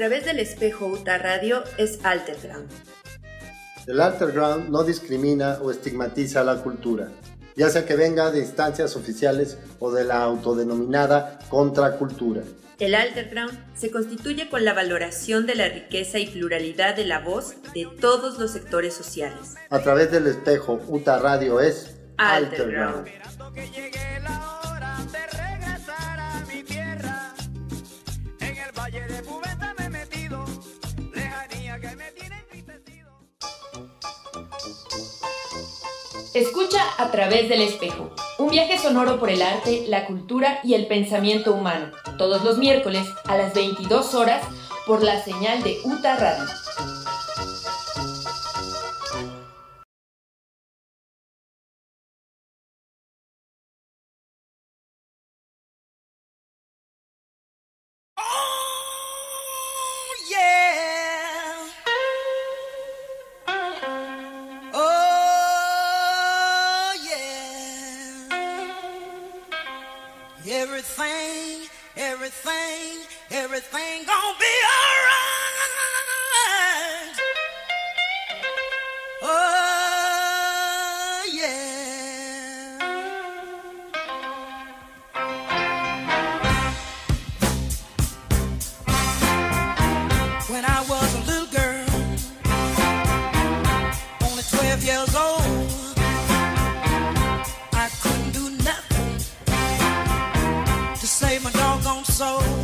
través del espejo Utah Radio es Alterground. El Alterground no discrimina o estigmatiza la cultura, ya sea que venga de instancias oficiales o de la autodenominada contracultura. El Alterground se constituye con la valoración de la riqueza y pluralidad de la voz de todos los sectores sociales. A través del espejo Utah Radio es Alterground. Alterground. Escucha a través del espejo, un viaje sonoro por el arte, la cultura y el pensamiento humano, todos los miércoles a las 22 horas por la señal de Utah Radio. Everything, everything, everything gonna be alright. soul.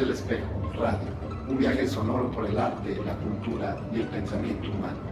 Del espejo, radio, un viaje sonoro por el arte, la cultura y el pensamiento humano.